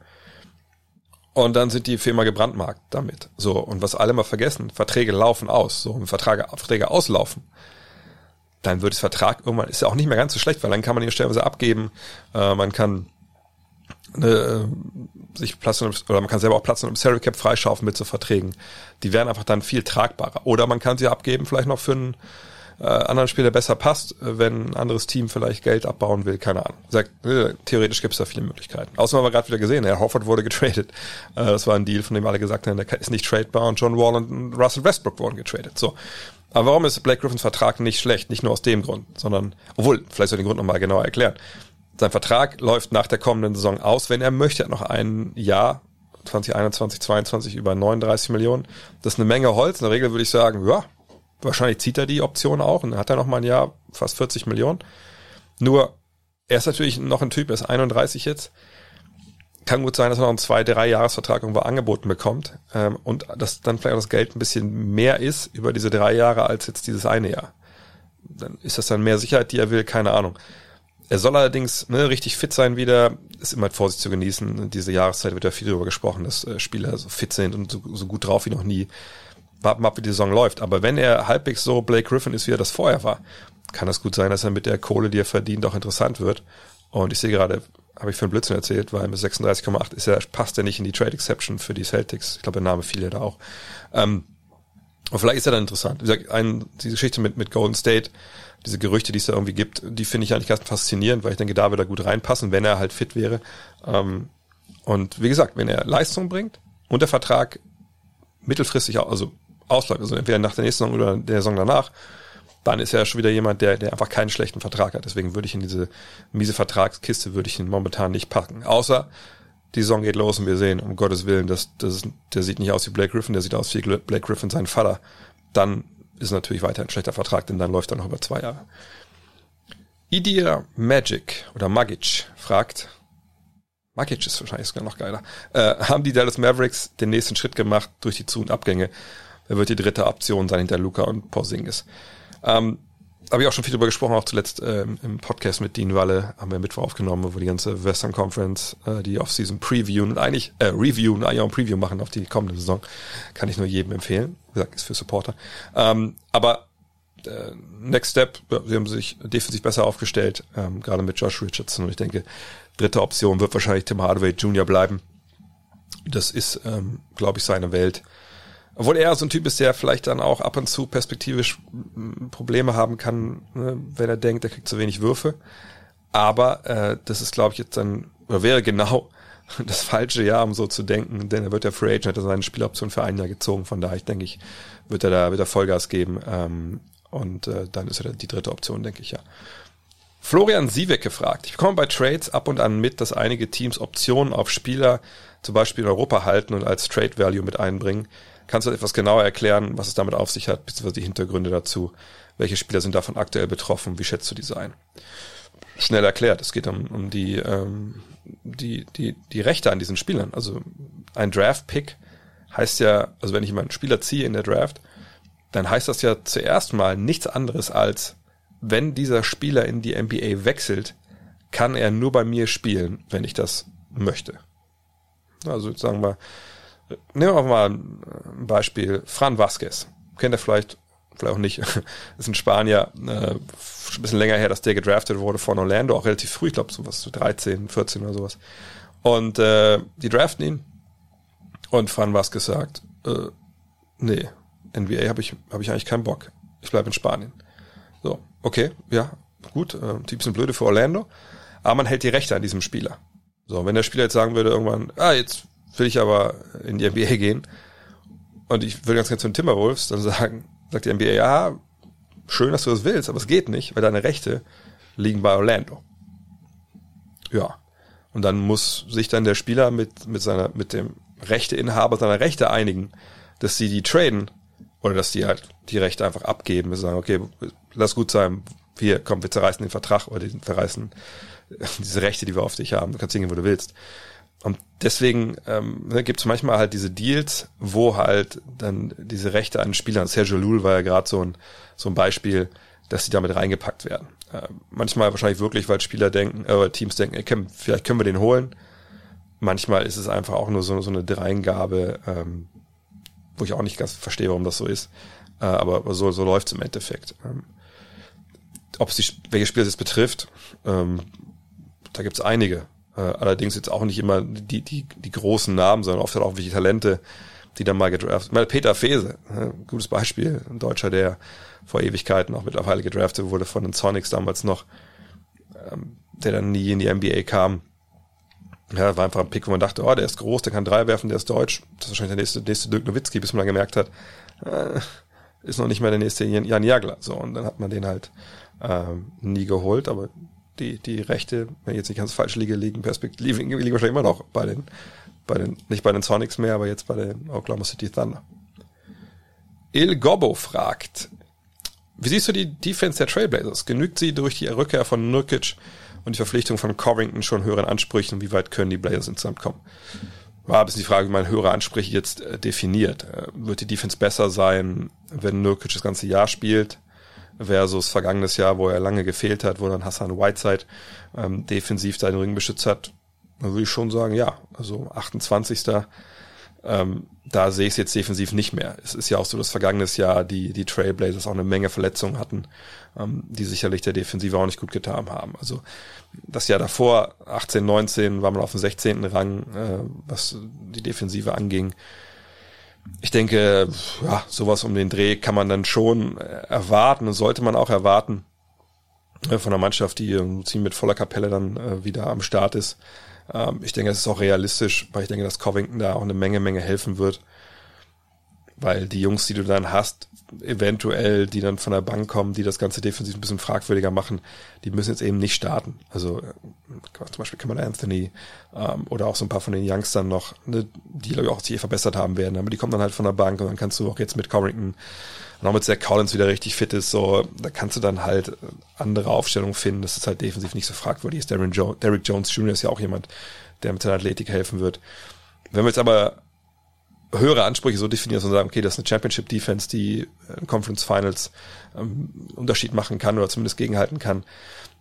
und dann sind die Firma gebrandmarkt damit. So, und was alle mal vergessen, Verträge laufen aus. So, wenn Verträge, Verträge auslaufen, dann wird das Vertrag irgendwann, ist ja auch nicht mehr ganz so schlecht, weil dann kann man ihn stellenweise abgeben, äh, man kann äh, sich Platz oder man kann selber auch Platz im Salary Cap freischaufen mit so Verträgen. Die werden einfach dann viel tragbarer. Oder man kann sie abgeben, vielleicht noch für einen äh, anderen Spieler besser passt, äh, wenn ein anderes Team vielleicht Geld abbauen will, keine Ahnung. Sagt, äh, theoretisch gibt es da viele Möglichkeiten. Außerdem haben wir gerade wieder gesehen, Herr Hofford wurde getradet. Äh, das war ein Deal, von dem alle gesagt haben, der ist nicht tradebar und John Wall und Russell Westbrook wurden getradet. So. Aber warum ist Blake Griffins Vertrag nicht schlecht? Nicht nur aus dem Grund, sondern, obwohl, vielleicht soll ich den Grund nochmal genauer erklären. Sein Vertrag läuft nach der kommenden Saison aus, wenn er möchte, er hat noch ein Jahr 2021, 22 über 39 Millionen. Das ist eine Menge Holz. In der Regel würde ich sagen, ja, Wahrscheinlich zieht er die Option auch und dann hat er noch mal ein Jahr fast 40 Millionen. Nur, er ist natürlich noch ein Typ, er ist 31 jetzt. Kann gut sein, dass er noch einen zwei, drei Jahresvertrag irgendwo angeboten bekommt ähm, und dass dann vielleicht auch das Geld ein bisschen mehr ist über diese drei Jahre als jetzt dieses eine Jahr. Dann ist das dann mehr Sicherheit, die er will, keine Ahnung. Er soll allerdings ne, richtig fit sein wieder. Ist immer mit Vorsicht zu genießen. Diese Jahreszeit wird ja viel darüber gesprochen, dass äh, Spieler so fit sind und so, so gut drauf wie noch nie warten ab, wie die Saison läuft. Aber wenn er halbwegs so Blake Griffin ist, wie er das vorher war, kann das gut sein, dass er mit der Kohle, die er verdient, auch interessant wird. Und ich sehe gerade, habe ich für einen Blödsinn erzählt, weil mit 36,8 ist er, passt er nicht in die Trade Exception für die Celtics. Ich glaube, der Name fiel ja da auch. Ähm, und vielleicht ist er dann interessant. Wie gesagt, ein, diese Geschichte mit, mit Golden State, diese Gerüchte, die es da irgendwie gibt, die finde ich eigentlich ganz faszinierend, weil ich denke, da würde er gut reinpassen, wenn er halt fit wäre. Ähm, und wie gesagt, wenn er Leistung bringt und der Vertrag mittelfristig also ausläuft, also entweder nach der nächsten Saison oder der Saison danach, dann ist er schon wieder jemand, der, der einfach keinen schlechten Vertrag hat. Deswegen würde ich in diese miese Vertragskiste würde ich ihn momentan nicht packen. Außer die Saison geht los und wir sehen, um Gottes Willen, das, das, der sieht nicht aus wie Blake Griffin, der sieht aus wie Blake Griffin, sein Vater. Dann ist natürlich weiter ein schlechter Vertrag, denn dann läuft er noch über zwei Jahre. Idia Magic oder Magic fragt, Magic ist wahrscheinlich sogar noch geiler, äh, haben die Dallas Mavericks den nächsten Schritt gemacht durch die Zu- und Abgänge? Er wird die dritte Option sein hinter Luca und Porzingis. Ähm, habe ich auch schon viel darüber gesprochen, auch zuletzt ähm, im Podcast mit Dean Walle haben wir Mittwoch aufgenommen, wo die ganze Western Conference äh, die Offseason previewen und eigentlich äh, reviewen, eigentlich auch ein Preview machen auf die kommende Saison. Kann ich nur jedem empfehlen. Wie gesagt, ist für Supporter. Ähm, aber äh, Next Step, sie haben sich defensiv besser aufgestellt, ähm, gerade mit Josh Richardson und ich denke, dritte Option wird wahrscheinlich Tim Hardaway Jr. bleiben. Das ist, ähm, glaube ich, seine Welt. Obwohl er so ein Typ ist, der vielleicht dann auch ab und zu perspektivisch Probleme haben kann, ne, wenn er denkt, er kriegt zu wenig Würfe. Aber äh, das ist, glaube ich, jetzt dann, oder wäre genau das falsche Jahr, um so zu denken, denn er wird der Free Agent, hat er seine Spieloption für ein Jahr gezogen, von daher, ich denke ich, wird er da wird er Vollgas geben ähm, und äh, dann ist er die dritte Option, denke ich ja. Florian Siebeck gefragt. Ich bekomme bei Trades ab und an mit, dass einige Teams Optionen auf Spieler zum Beispiel in Europa halten und als Trade Value mit einbringen. Kannst du etwas genauer erklären, was es damit auf sich hat, beziehungsweise die Hintergründe dazu? Welche Spieler sind davon aktuell betroffen? Wie schätzt du diese ein? Schnell erklärt. Es geht um, um die, ähm, die, die, die Rechte an diesen Spielern. Also ein Draft-Pick heißt ja, also wenn ich mal einen Spieler ziehe in der Draft, dann heißt das ja zuerst mal nichts anderes als, wenn dieser Spieler in die NBA wechselt, kann er nur bei mir spielen, wenn ich das möchte. Also sagen wir, nehmen wir mal ein Beispiel. Fran Vasquez. Kennt ihr vielleicht, vielleicht auch nicht. ist ein Spanier, äh, ein bisschen länger her, dass der gedraftet wurde von Orlando, auch relativ früh, ich glaube so was, so 13, 14 oder sowas. Und äh, die draften ihn und Fran Vasquez sagt, äh, nee, NBA habe ich, hab ich eigentlich keinen Bock. Ich bleibe in Spanien. So, okay, ja, gut, äh, die bisschen blöde für Orlando, aber man hält die Rechte an diesem Spieler. So, wenn der Spieler jetzt sagen würde irgendwann, ah, jetzt will ich aber in die NBA gehen und ich will ganz gerne zu den Timberwolves, dann sagen, sagt die NBA, ja, schön, dass du das willst, aber es geht nicht, weil deine Rechte liegen bei Orlando. Ja. Und dann muss sich dann der Spieler mit, mit seiner, mit dem Rechteinhaber seiner Rechte einigen, dass sie die traden oder dass die halt die Rechte einfach abgeben und sagen, okay, lass gut sein, wir, komm, wir zerreißen den Vertrag oder die zerreißen diese Rechte, die wir auf dich haben. Du kannst hingehen, wo du willst. Und deswegen ähm, ne, gibt es manchmal halt diese Deals, wo halt dann diese Rechte an Spielern, Sergio Lul war ja gerade so ein, so ein Beispiel, dass sie damit reingepackt werden. Äh, manchmal wahrscheinlich wirklich, weil Spieler denken, äh, Teams denken, ey, können, vielleicht können wir den holen. Manchmal ist es einfach auch nur so, so eine Dreingabe, ähm, wo ich auch nicht ganz verstehe, warum das so ist. Äh, aber so, so läuft es im Endeffekt. Ähm, Ob es die, welche Spieler es betrifft, ähm, da gibt's einige. Äh, allerdings jetzt auch nicht immer die, die, die großen Namen, sondern oft halt auch welche Talente, die dann mal gedraftet. Mal Peter Fese, äh, gutes Beispiel, ein Deutscher, der vor Ewigkeiten auch mittlerweile gedraftet wurde von den Sonics damals noch, ähm, der dann nie in die NBA kam. Ja, war einfach ein Pick, wo man dachte, oh, der ist groß, der kann drei werfen, der ist deutsch. Das ist wahrscheinlich der nächste, nächste Dirk Nowitzki, bis man dann gemerkt hat, äh, ist noch nicht mehr der nächste Jan Jagler. So, und dann hat man den halt ähm, nie geholt, aber die, die Rechte, wenn ich jetzt nicht ganz falsch liege, liegen liegen, liegen wahrscheinlich immer noch bei den, bei den, nicht bei den Sonics mehr, aber jetzt bei den Oklahoma City Thunder. Il Gobbo fragt, wie siehst du die Defense der Trailblazers? Genügt sie durch die Rückkehr von Nurkic und die Verpflichtung von Covington schon höheren Ansprüchen? Wie weit können die Blazers insgesamt kommen? War ein bisschen die Frage, wie man höhere Ansprüche jetzt äh, definiert. Äh, wird die Defense besser sein, wenn Nurkic das ganze Jahr spielt? Versus vergangenes Jahr, wo er lange gefehlt hat, wo dann Hassan Whiteside ähm, defensiv seinen Ring beschützt hat, dann würde ich schon sagen, ja, also 28. Ähm, da sehe ich es jetzt defensiv nicht mehr. Es ist ja auch so, dass vergangenes Jahr die, die Trailblazers auch eine Menge Verletzungen hatten, ähm, die sicherlich der Defensive auch nicht gut getan haben. Also das Jahr davor, 18, 19, war man auf dem 16. Rang, äh, was die Defensive anging ich denke, ja, sowas um den Dreh kann man dann schon erwarten und sollte man auch erwarten äh, von einer Mannschaft, die ziemlich mit voller Kapelle dann äh, wieder am Start ist. Ähm, ich denke, es ist auch realistisch, weil ich denke, dass Covington da auch eine Menge, Menge helfen wird weil die Jungs, die du dann hast, eventuell, die dann von der Bank kommen, die das ganze defensiv ein bisschen fragwürdiger machen, die müssen jetzt eben nicht starten. Also äh, zum Beispiel Cameron Anthony ähm, oder auch so ein paar von den Youngstern noch, ne, die glaube ich auch sich verbessert haben werden, aber die kommen dann halt von der Bank und dann kannst du auch jetzt mit Corrington auch mit Zach Collins wieder richtig fit ist, so, da kannst du dann halt andere Aufstellungen finden, dass es halt defensiv nicht so fragwürdig ist. Darren jo Derrick Jones Jr. ist ja auch jemand, der mit seiner Athletik helfen wird. Wenn wir jetzt aber höhere Ansprüche so definieren und sagen, okay, das ist eine Championship Defense, die in Conference Finals ähm, Unterschied machen kann oder zumindest gegenhalten kann.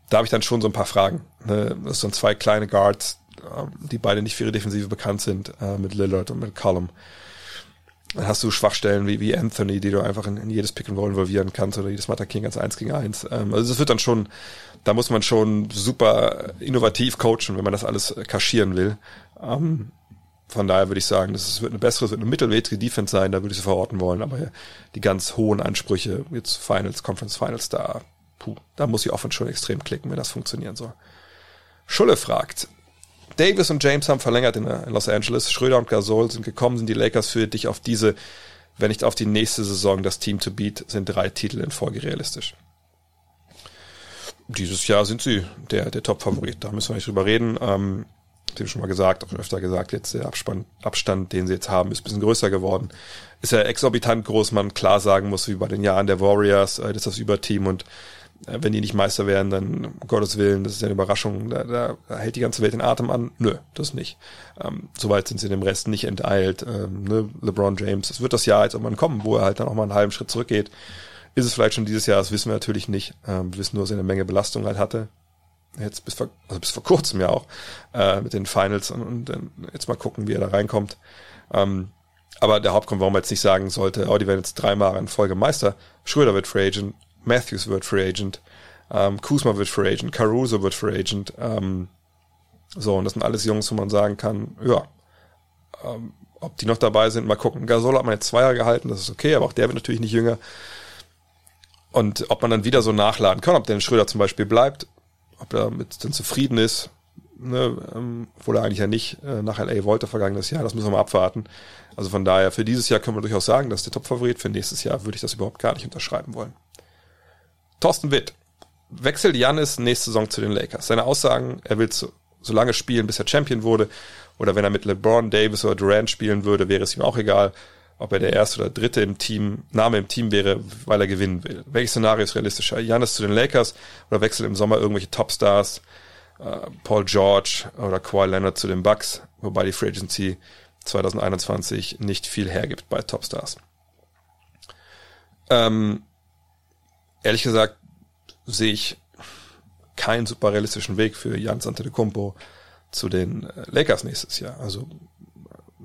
Da habe ich dann schon so ein paar Fragen. Ne? Das sind zwei kleine Guards, äh, die beide nicht für ihre Defensive bekannt sind, äh, mit Lillard und mit Column. Dann hast du Schwachstellen wie, wie Anthony, die du einfach in, in jedes Pick and Roll involvieren kannst oder jedes Mal attackieren ganz eins gegen eins. Ähm, also das wird dann schon, da muss man schon super innovativ coachen, wenn man das alles kaschieren will. Ähm, von daher würde ich sagen, das wird eine bessere, es wird eine mittelwertige Defense sein, da würde ich sie verorten wollen, aber die ganz hohen Ansprüche, jetzt Finals, Conference Finals, da, puh, da muss die Offense schon extrem klicken, wenn das funktionieren soll. Schulle fragt, Davis und James haben verlängert in Los Angeles, Schröder und Gasol sind gekommen, sind die Lakers für dich auf diese, wenn nicht auf die nächste Saison das Team to beat, sind drei Titel in Folge realistisch. Dieses Jahr sind sie der, der Top-Favorit, da müssen wir nicht drüber reden. Ähm, dem schon mal gesagt, auch öfter gesagt, jetzt der Abspann, Abstand, den sie jetzt haben, ist ein bisschen größer geworden. Ist ja exorbitant groß, man klar sagen muss, wie bei den Jahren der Warriors, äh, das ist das Überteam und äh, wenn die nicht Meister werden, dann um Gottes Willen, das ist ja eine Überraschung, da, da, da hält die ganze Welt den Atem an. Nö, das nicht. Ähm, Soweit sind sie dem Rest nicht enteilt. Ähm, ne? LeBron James, es wird das Jahr jetzt irgendwann kommen, wo er halt dann auch mal einen halben Schritt zurückgeht. Ist es vielleicht schon dieses Jahr, das wissen wir natürlich nicht. Ähm, wir wissen nur, dass er eine Menge Belastung halt hatte jetzt bis vor, also bis vor kurzem ja auch, äh, mit den Finals und, und dann jetzt mal gucken, wie er da reinkommt. Ähm, Aber der Hauptgrund, warum man jetzt nicht sagen sollte, oh, die werden jetzt dreimal in Folge Meister. Schröder wird Free Agent, Matthews wird Free Agent, ähm, Kuzma wird Free Agent, Caruso wird Free Agent. Ähm, so, und das sind alles Jungs, wo man sagen kann, ja, ähm, ob die noch dabei sind, mal gucken. Gasol hat man jetzt zwei Jahre gehalten, das ist okay, aber auch der wird natürlich nicht jünger. Und ob man dann wieder so nachladen kann, ob der Schröder zum Beispiel bleibt, ob er mit dann zufrieden ist, ne, ähm, obwohl er eigentlich ja nicht äh, nach LA wollte vergangenes Jahr, das müssen wir mal abwarten. Also von daher, für dieses Jahr können wir durchaus sagen, das ist der Top-Favorit. Für nächstes Jahr würde ich das überhaupt gar nicht unterschreiben wollen. Thorsten Witt. Wechselt Janis nächste Saison zu den Lakers. Seine Aussagen, er will so, so lange spielen, bis er Champion wurde. Oder wenn er mit LeBron, Davis oder Durant spielen würde, wäre es ihm auch egal, ob er der erste oder dritte im Team, Name im Team wäre, weil er gewinnen will. Welches Szenario ist realistischer? Janis zu den Lakers oder wechselt im Sommer irgendwelche Topstars, äh, Paul George oder Kawhi Leonard zu den Bucks, wobei die Free Agency 2021 nicht viel hergibt bei Topstars. Ähm, ehrlich gesagt sehe ich keinen super realistischen Weg für Jans Antetokounmpo zu den äh, Lakers nächstes Jahr. Also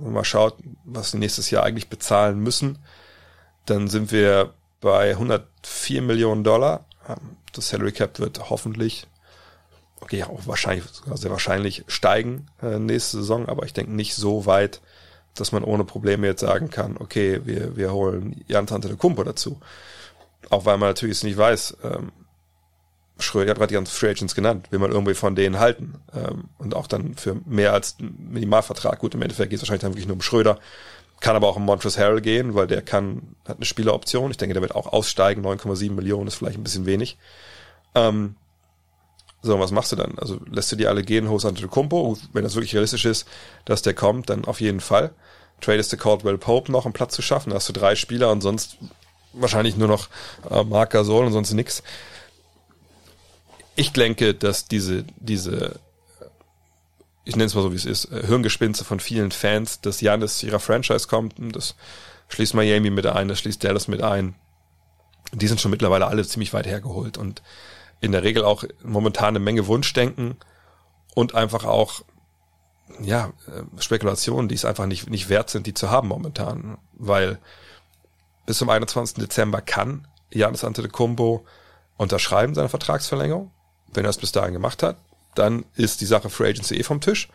wenn man schaut, was sie nächstes Jahr eigentlich bezahlen müssen, dann sind wir bei 104 Millionen Dollar. Das Salary Cap wird hoffentlich, okay, auch wahrscheinlich, sogar sehr wahrscheinlich steigen äh, nächste Saison, aber ich denke nicht so weit, dass man ohne Probleme jetzt sagen kann, okay, wir, wir holen Jan Tante de Kumpo dazu. Auch weil man natürlich nicht weiß, ähm, Schröder hat gerade die ganzen Free Agents genannt, will man irgendwie von denen halten. Ähm, und auch dann für mehr als einen Minimalvertrag. Gut, im Endeffekt geht es wahrscheinlich dann wirklich nur um Schröder. Kann aber auch um Montrezl Harrell gehen, weil der kann, hat eine Spieleroption. Ich denke, der wird auch aussteigen. 9,7 Millionen ist vielleicht ein bisschen wenig. Ähm, so, was machst du dann? Also lässt du die alle gehen, holst Kumpo, wenn das wirklich realistisch ist, dass der kommt, dann auf jeden Fall. Tradest du Caldwell Pope noch, um Platz zu schaffen, da hast du drei Spieler und sonst wahrscheinlich nur noch äh, Marc Gasol und sonst nix ich denke, dass diese, diese, ich nenne es mal so wie es ist, Hirngespinste von vielen Fans, dass Janis ihrer Franchise kommt und das schließt Miami mit ein, das schließt Dallas mit ein. Die sind schon mittlerweile alle ziemlich weit hergeholt und in der Regel auch momentan eine Menge Wunschdenken und einfach auch ja, äh, Spekulationen, die es einfach nicht, nicht wert sind, die zu haben momentan. Weil bis zum 21. Dezember kann Janis Antetokounmpo unterschreiben seine Vertragsverlängerung. Wenn er es bis dahin gemacht hat, dann ist die Sache Free Agency eh vom Tisch.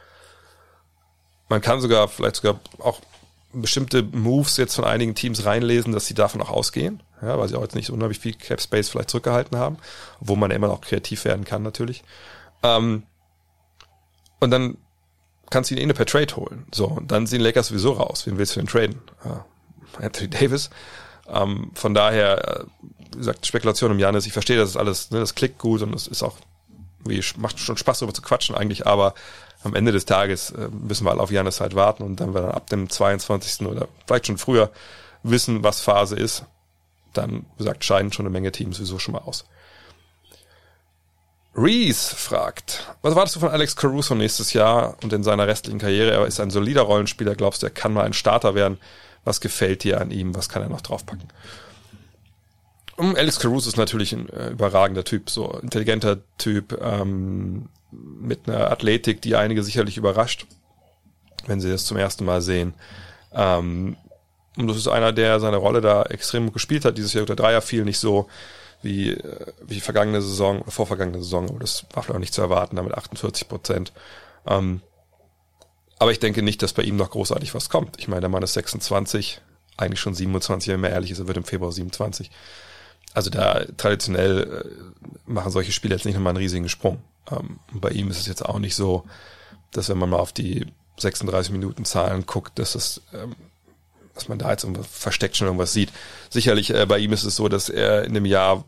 Man kann sogar, vielleicht sogar auch bestimmte Moves jetzt von einigen Teams reinlesen, dass sie davon auch ausgehen, ja, weil sie auch jetzt nicht so unheimlich viel Cap Space vielleicht zurückgehalten haben, wo man ja immer noch kreativ werden kann natürlich. Ähm, und dann kannst du ihn eh per Trade holen. So, und dann sehen Lakers sowieso raus. Wen willst du denn traden? Äh, Anthony Davis. Ähm, von daher, äh, wie gesagt, Spekulation um Janis, ich verstehe, das ist alles, ne, das klickt gut und es ist auch, wie, macht schon Spaß darüber zu quatschen eigentlich, aber am Ende des Tages äh, müssen wir alle auf Janis halt warten und dann wir dann ab dem 22. oder vielleicht schon früher wissen, was Phase ist, dann, wie gesagt, scheiden schon eine Menge Teams sowieso schon mal aus. Reese fragt, was erwartest du von Alex Caruso nächstes Jahr und in seiner restlichen Karriere? Er ist ein solider Rollenspieler, glaubst du, er kann mal ein Starter werden? Was gefällt dir an ihm? Was kann er noch draufpacken? Alex Caruso ist natürlich ein äh, überragender Typ, so intelligenter Typ, ähm, mit einer Athletik, die einige sicherlich überrascht, wenn sie das zum ersten Mal sehen. Ähm, und das ist einer, der seine Rolle da extrem gespielt hat. Dieses Jahr der Dreier fiel nicht so wie, äh, wie vergangene Saison oder vorvergangene Saison, aber das war vielleicht auch nicht zu erwarten, damit 48 Prozent. Ähm, aber ich denke nicht, dass bei ihm noch großartig was kommt. Ich meine, der Mann ist 26, eigentlich schon 27, wenn man ehrlich ist, er wird im Februar 27 also da traditionell äh, machen solche Spiele jetzt nicht nochmal einen riesigen Sprung. Ähm, bei ihm ist es jetzt auch nicht so, dass wenn man mal auf die 36 Minuten Zahlen guckt, dass es, ähm, dass man da jetzt versteckt schon irgendwas sieht. Sicherlich äh, bei ihm ist es so, dass er in dem Jahr,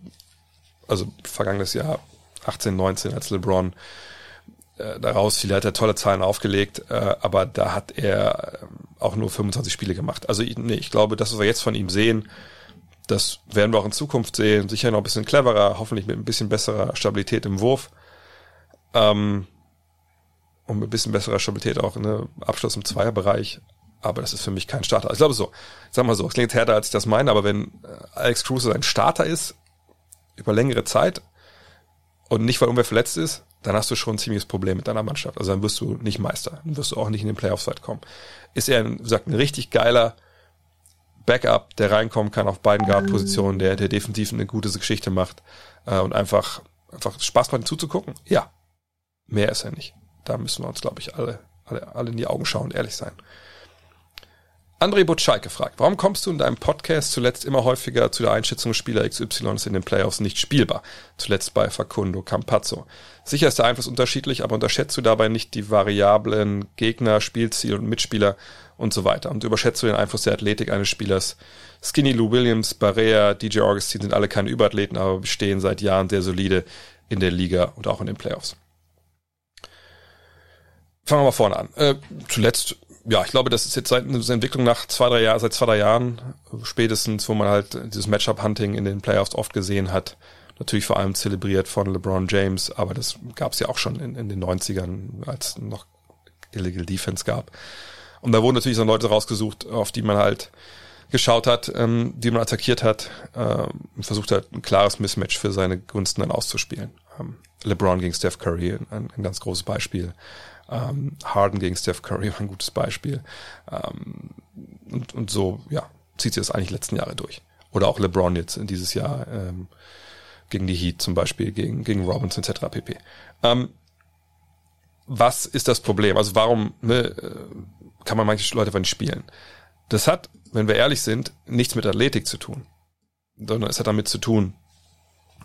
also vergangenes Jahr 18, 19 als LeBron äh, daraus fiel, hat er tolle Zahlen aufgelegt, äh, aber da hat er äh, auch nur 25 Spiele gemacht. Also ich, nee, ich glaube, das, was wir jetzt von ihm sehen, das werden wir auch in Zukunft sehen. Sicher noch ein bisschen cleverer, hoffentlich mit ein bisschen besserer Stabilität im Wurf. Ähm, und mit ein bisschen besserer Stabilität auch ne, Abschluss im Zweierbereich. Aber das ist für mich kein Starter. Ich glaube so, sag mal so, es klingt härter, als ich das meine, aber wenn äh, Alex Cruz ein Starter ist, über längere Zeit und nicht, weil irgendwer verletzt ist, dann hast du schon ein ziemliches Problem mit deiner Mannschaft. Also dann wirst du nicht Meister. Dann wirst du auch nicht in den Playoffs weit kommen. Ist er, wie gesagt, ein richtig geiler Backup, der reinkommen kann auf beiden Guard-Positionen, der, der definitiv eine gute Geschichte macht äh, und einfach, einfach Spaß macht, zuzugucken? Ja. Mehr ist er nicht. Da müssen wir uns, glaube ich, alle, alle, alle in die Augen schauen und ehrlich sein. André Butschalk gefragt, warum kommst du in deinem Podcast zuletzt immer häufiger zu der Einschätzung Spieler XY ist in den Playoffs nicht spielbar? Zuletzt bei Facundo Campazzo. Sicher ist der Einfluss unterschiedlich, aber unterschätzt du dabei nicht die Variablen Gegner, Spielziel und Mitspieler und so weiter? Und überschätzt du den Einfluss der Athletik eines Spielers? Skinny Lou Williams, Barea, DJ Augustin sind alle keine Überathleten, aber bestehen seit Jahren sehr solide in der Liga und auch in den Playoffs. Fangen wir mal vorne an. Äh, zuletzt ja, ich glaube, das ist jetzt seit einer Entwicklung nach zwei, drei Jahren, seit zwei, drei Jahren spätestens, wo man halt dieses Matchup-Hunting in den Playoffs oft gesehen hat. Natürlich vor allem zelebriert von LeBron James, aber das gab es ja auch schon in, in den 90ern, als noch Illegal Defense gab. Und da wurden natürlich so Leute rausgesucht, auf die man halt geschaut hat, ähm, die man attackiert hat, äh, und versucht hat, ein klares Mismatch für seine Gunsten dann auszuspielen. Ähm, LeBron gegen Steph Curry, ein, ein ganz großes Beispiel. Ähm, Harden gegen Steph Curry war ein gutes Beispiel. Ähm, und, und so, ja, zieht sich das eigentlich letzten Jahre durch. Oder auch LeBron jetzt in dieses Jahr ähm, gegen die Heat zum Beispiel, gegen, gegen Robinson etc. pp. Ähm, was ist das Problem? Also warum ne, äh, kann man manche Leute nicht spielen? Das hat, wenn wir ehrlich sind, nichts mit Athletik zu tun, sondern es hat damit zu tun,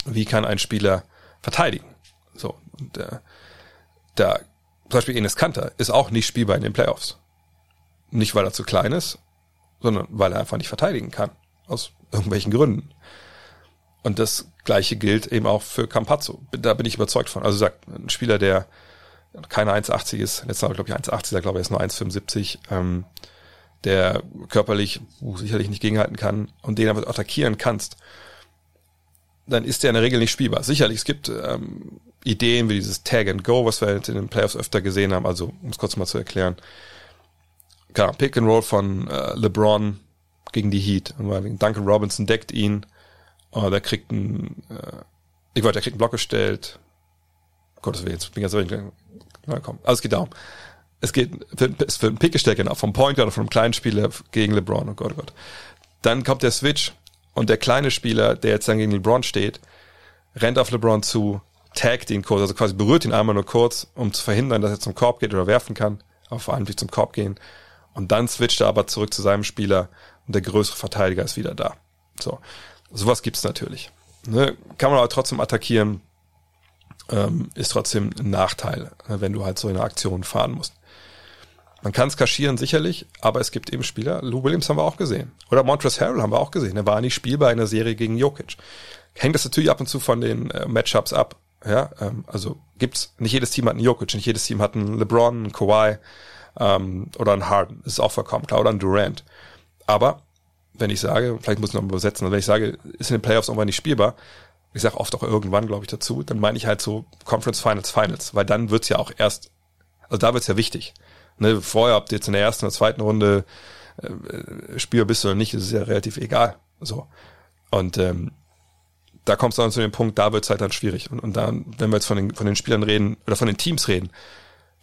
wie kann ein Spieler verteidigen. So, äh, da zum Beispiel Enes Kanter ist auch nicht spielbar in den Playoffs. Nicht, weil er zu klein ist, sondern weil er einfach nicht verteidigen kann. Aus irgendwelchen Gründen. Und das gleiche gilt eben auch für Campazzo. Da bin ich überzeugt von. Also sagt ein Spieler, der keine 1,80 ist, letztes Mal glaube ich 1,80, da glaube ich ist nur 1,75, ähm, der körperlich uh, sicherlich nicht gegenhalten kann und den aber attackieren kannst, dann ist der in der Regel nicht spielbar. Sicherlich, es gibt ähm, Ideen wie dieses Tag and Go, was wir jetzt in den Playoffs öfter gesehen haben, also um es kurz mal zu erklären. Klar, Pick and Roll von äh, LeBron gegen die Heat. Duncan Robinson deckt ihn. Oh, der kriegt einen, äh, ich wollte, der kriegt einen Block gestellt. Gottes Willen, jetzt bin ich ganz na komm. Also es geht darum. Es geht, es wird ein Pick gestellt, genau, vom Point Guard oder vom kleinen Spieler gegen LeBron. Oh Gott, oh Gott. Dann kommt der Switch und der kleine Spieler, der jetzt dann gegen LeBron steht, rennt auf LeBron zu, taggt ihn kurz, also quasi berührt ihn einmal nur kurz, um zu verhindern, dass er zum Korb geht oder werfen kann, aber vor allem nicht zum Korb gehen. Und dann switcht er aber zurück zu seinem Spieler und der größere Verteidiger ist wieder da. So, sowas gibt's natürlich. Ne? Kann man aber trotzdem attackieren, ähm, ist trotzdem ein Nachteil, ne, wenn du halt so eine Aktion fahren musst. Man kann es kaschieren sicherlich, aber es gibt eben Spieler, Lou Williams haben wir auch gesehen. Oder Montrezl Harrell haben wir auch gesehen. Er war nicht spielbar in der Serie gegen Jokic. Hängt das natürlich ab und zu von den äh, Matchups ab. Ja, ähm, also gibt's nicht jedes Team hat einen Jokic, nicht jedes Team hat einen LeBron, einen Kawhi ähm, oder einen Harden. Das ist auch vollkommen klar oder einen Durant. Aber wenn ich sage, vielleicht muss ich noch mal übersetzen, wenn ich sage, ist in den Playoffs irgendwann nicht spielbar, ich sage oft auch irgendwann, glaube ich, dazu, dann meine ich halt so Conference Finals, Finals, weil dann wird's ja auch erst, also da wird's ja wichtig. Ne, vorher, ob du jetzt in der ersten oder zweiten Runde äh, Spieler bist oder nicht, ist ja relativ egal. So. Und ähm, da kommst du dann zu dem Punkt, da wird es halt dann schwierig. Und, und dann, wenn wir jetzt von den, von den Spielern reden oder von den Teams reden,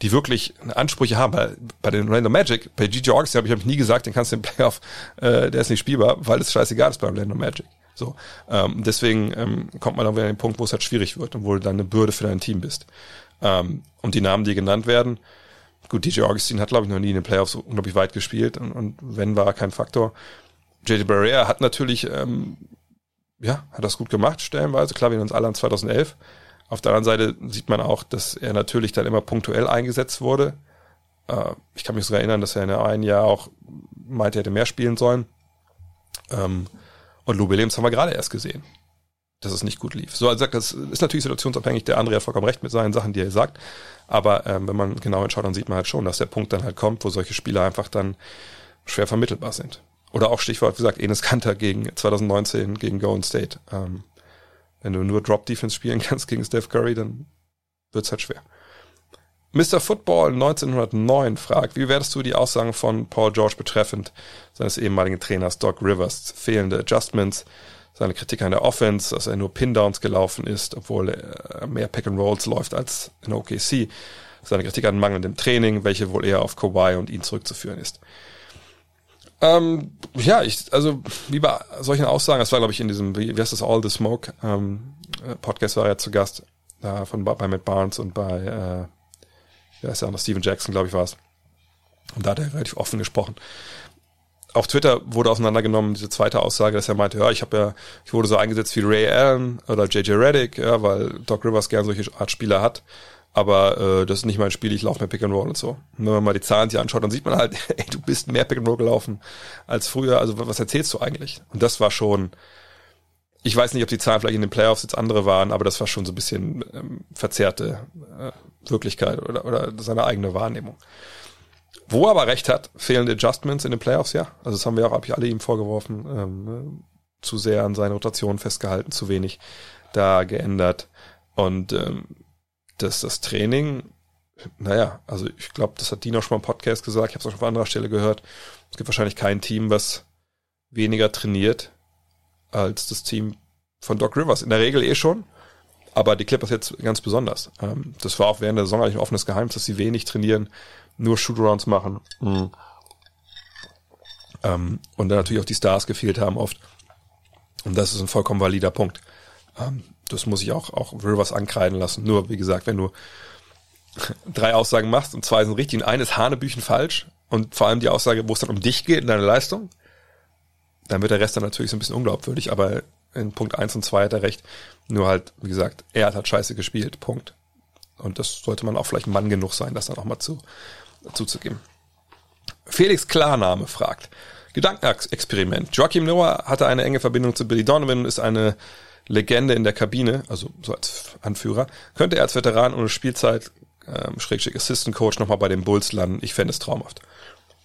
die wirklich Ansprüche haben, weil bei den Orlando Magic, bei Gigi Augustin habe ich, hab ich nie gesagt, den kannst du im Playoff, äh, der ist nicht spielbar, weil es scheißegal ist bei Orlando Magic. So, ähm, deswegen ähm, kommt man dann wieder an den Punkt, wo es halt schwierig wird und wo du dann eine Bürde für dein Team bist. Ähm, und die Namen, die genannt werden, gut, DJ Augustin hat, glaube ich, noch nie in den Playoffs unglaublich weit gespielt und, und wenn, war kein Faktor. JD Barrea hat natürlich ähm, ja, hat das gut gemacht, stellenweise. Klar, wir uns alle an 2011. Auf der anderen Seite sieht man auch, dass er natürlich dann immer punktuell eingesetzt wurde. Äh, ich kann mich sogar erinnern, dass er in einem Jahr auch meinte, er hätte mehr spielen sollen. Ähm, und Lou Williams haben wir gerade erst gesehen, dass es nicht gut lief. So, also das ist natürlich situationsabhängig. Der andere hat vollkommen recht mit seinen Sachen, die er sagt. Aber ähm, wenn man genau hinschaut, dann sieht man halt schon, dass der Punkt dann halt kommt, wo solche Spieler einfach dann schwer vermittelbar sind. Oder auch Stichwort, wie gesagt, Enes Kanter gegen 2019 gegen Golden State. Ähm, wenn du nur Drop Defense spielen kannst gegen Steph Curry, dann wird's halt schwer. Mr. Football 1909 fragt, wie werdest du die Aussagen von Paul George betreffend seines ehemaligen Trainers Doc Rivers? Fehlende Adjustments, seine Kritik an der Offense, dass er nur Pin-Downs gelaufen ist, obwohl er mehr Pick-and-Rolls läuft als in OKC. Seine Kritik an mangelndem Training, welche wohl eher auf Kawhi und ihn zurückzuführen ist. Ähm, ja, ich, also wie bei solchen Aussagen, das war glaube ich in diesem, wie, wie heißt das, All the Smoke ähm, äh, Podcast war er ja zu Gast, da von bei Matt Barnes und bei, äh, wer ist ja noch, Steven Jackson, glaube ich, war es. Und da hat er relativ offen gesprochen. Auf Twitter wurde auseinandergenommen diese zweite Aussage, dass er meinte, ja, ich habe ja, ich wurde so eingesetzt wie Ray Allen oder JJ Reddick, ja, weil Doc Rivers gern solche Art Spieler hat aber äh, das ist nicht mein Spiel, ich laufe mehr Pick and Roll und so. Und wenn man mal die Zahlen sich anschaut, dann sieht man halt, ey, du bist mehr Pick and Roll gelaufen als früher. Also was erzählst du eigentlich? Und das war schon, ich weiß nicht, ob die Zahlen vielleicht in den Playoffs jetzt andere waren, aber das war schon so ein bisschen ähm, verzerrte äh, Wirklichkeit oder, oder seine eigene Wahrnehmung. Wo er aber recht hat, fehlende Adjustments in den Playoffs, ja. Also das haben wir auch, habe ich alle ihm vorgeworfen, ähm, zu sehr an seine Rotation festgehalten, zu wenig da geändert. Und ähm, dass das Training, naja, also ich glaube, das hat Dino schon mal im Podcast gesagt, ich habe es auch schon auf anderer Stelle gehört. Es gibt wahrscheinlich kein Team, was weniger trainiert als das Team von Doc Rivers. In der Regel eh schon, aber die Clippers jetzt ganz besonders. Ähm, das war auch während der Saison eigentlich ein offenes Geheimnis, dass sie wenig trainieren, nur Shootarounds machen. Mhm. Ähm, und dann natürlich auch die Stars gefehlt haben oft. Und das ist ein vollkommen valider Punkt. Ähm, das muss ich auch, auch Rivers ankreiden lassen. Nur, wie gesagt, wenn du drei Aussagen machst und zwei sind richtig und eines Hanebüchen falsch und vor allem die Aussage, wo es dann um dich geht in deiner Leistung, dann wird der Rest dann natürlich so ein bisschen unglaubwürdig, aber in Punkt eins und zwei hat er recht. Nur halt, wie gesagt, er hat halt scheiße gespielt. Punkt. Und das sollte man auch vielleicht Mann genug sein, das dann auch mal zu, zuzugeben. Felix Klarname fragt. Gedankenexperiment. Joachim Noah hatte eine enge Verbindung zu Billy Donovan und ist eine Legende in der Kabine, also so als Anführer, könnte er als Veteran ohne Spielzeit, ähm, Schrägstrich Assistant Coach nochmal bei den Bulls landen. Ich fände es traumhaft.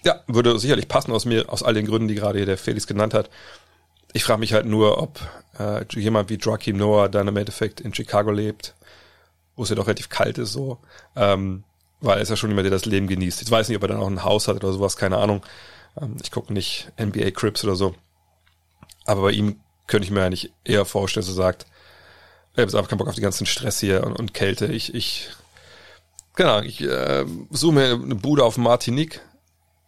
Ja, würde sicherlich passen aus mir, aus all den Gründen, die gerade hier der Felix genannt hat. Ich frage mich halt nur, ob äh, jemand wie Joaquin Noah dann im Endeffekt in Chicago lebt, wo es ja doch relativ kalt ist so, ähm, weil er ist ja schon jemand, der das Leben genießt. Ich weiß nicht, ob er dann auch ein Haus hat oder sowas, keine Ahnung. Ähm, ich gucke nicht NBA Crips oder so. Aber bei ihm könnte ich mir eigentlich eher vorstellen, so sagt, ich habe einfach keinen Bock auf die ganzen Stress hier und, und Kälte. Ich, ich, genau, ich äh, suche mir eine Bude auf Martinique,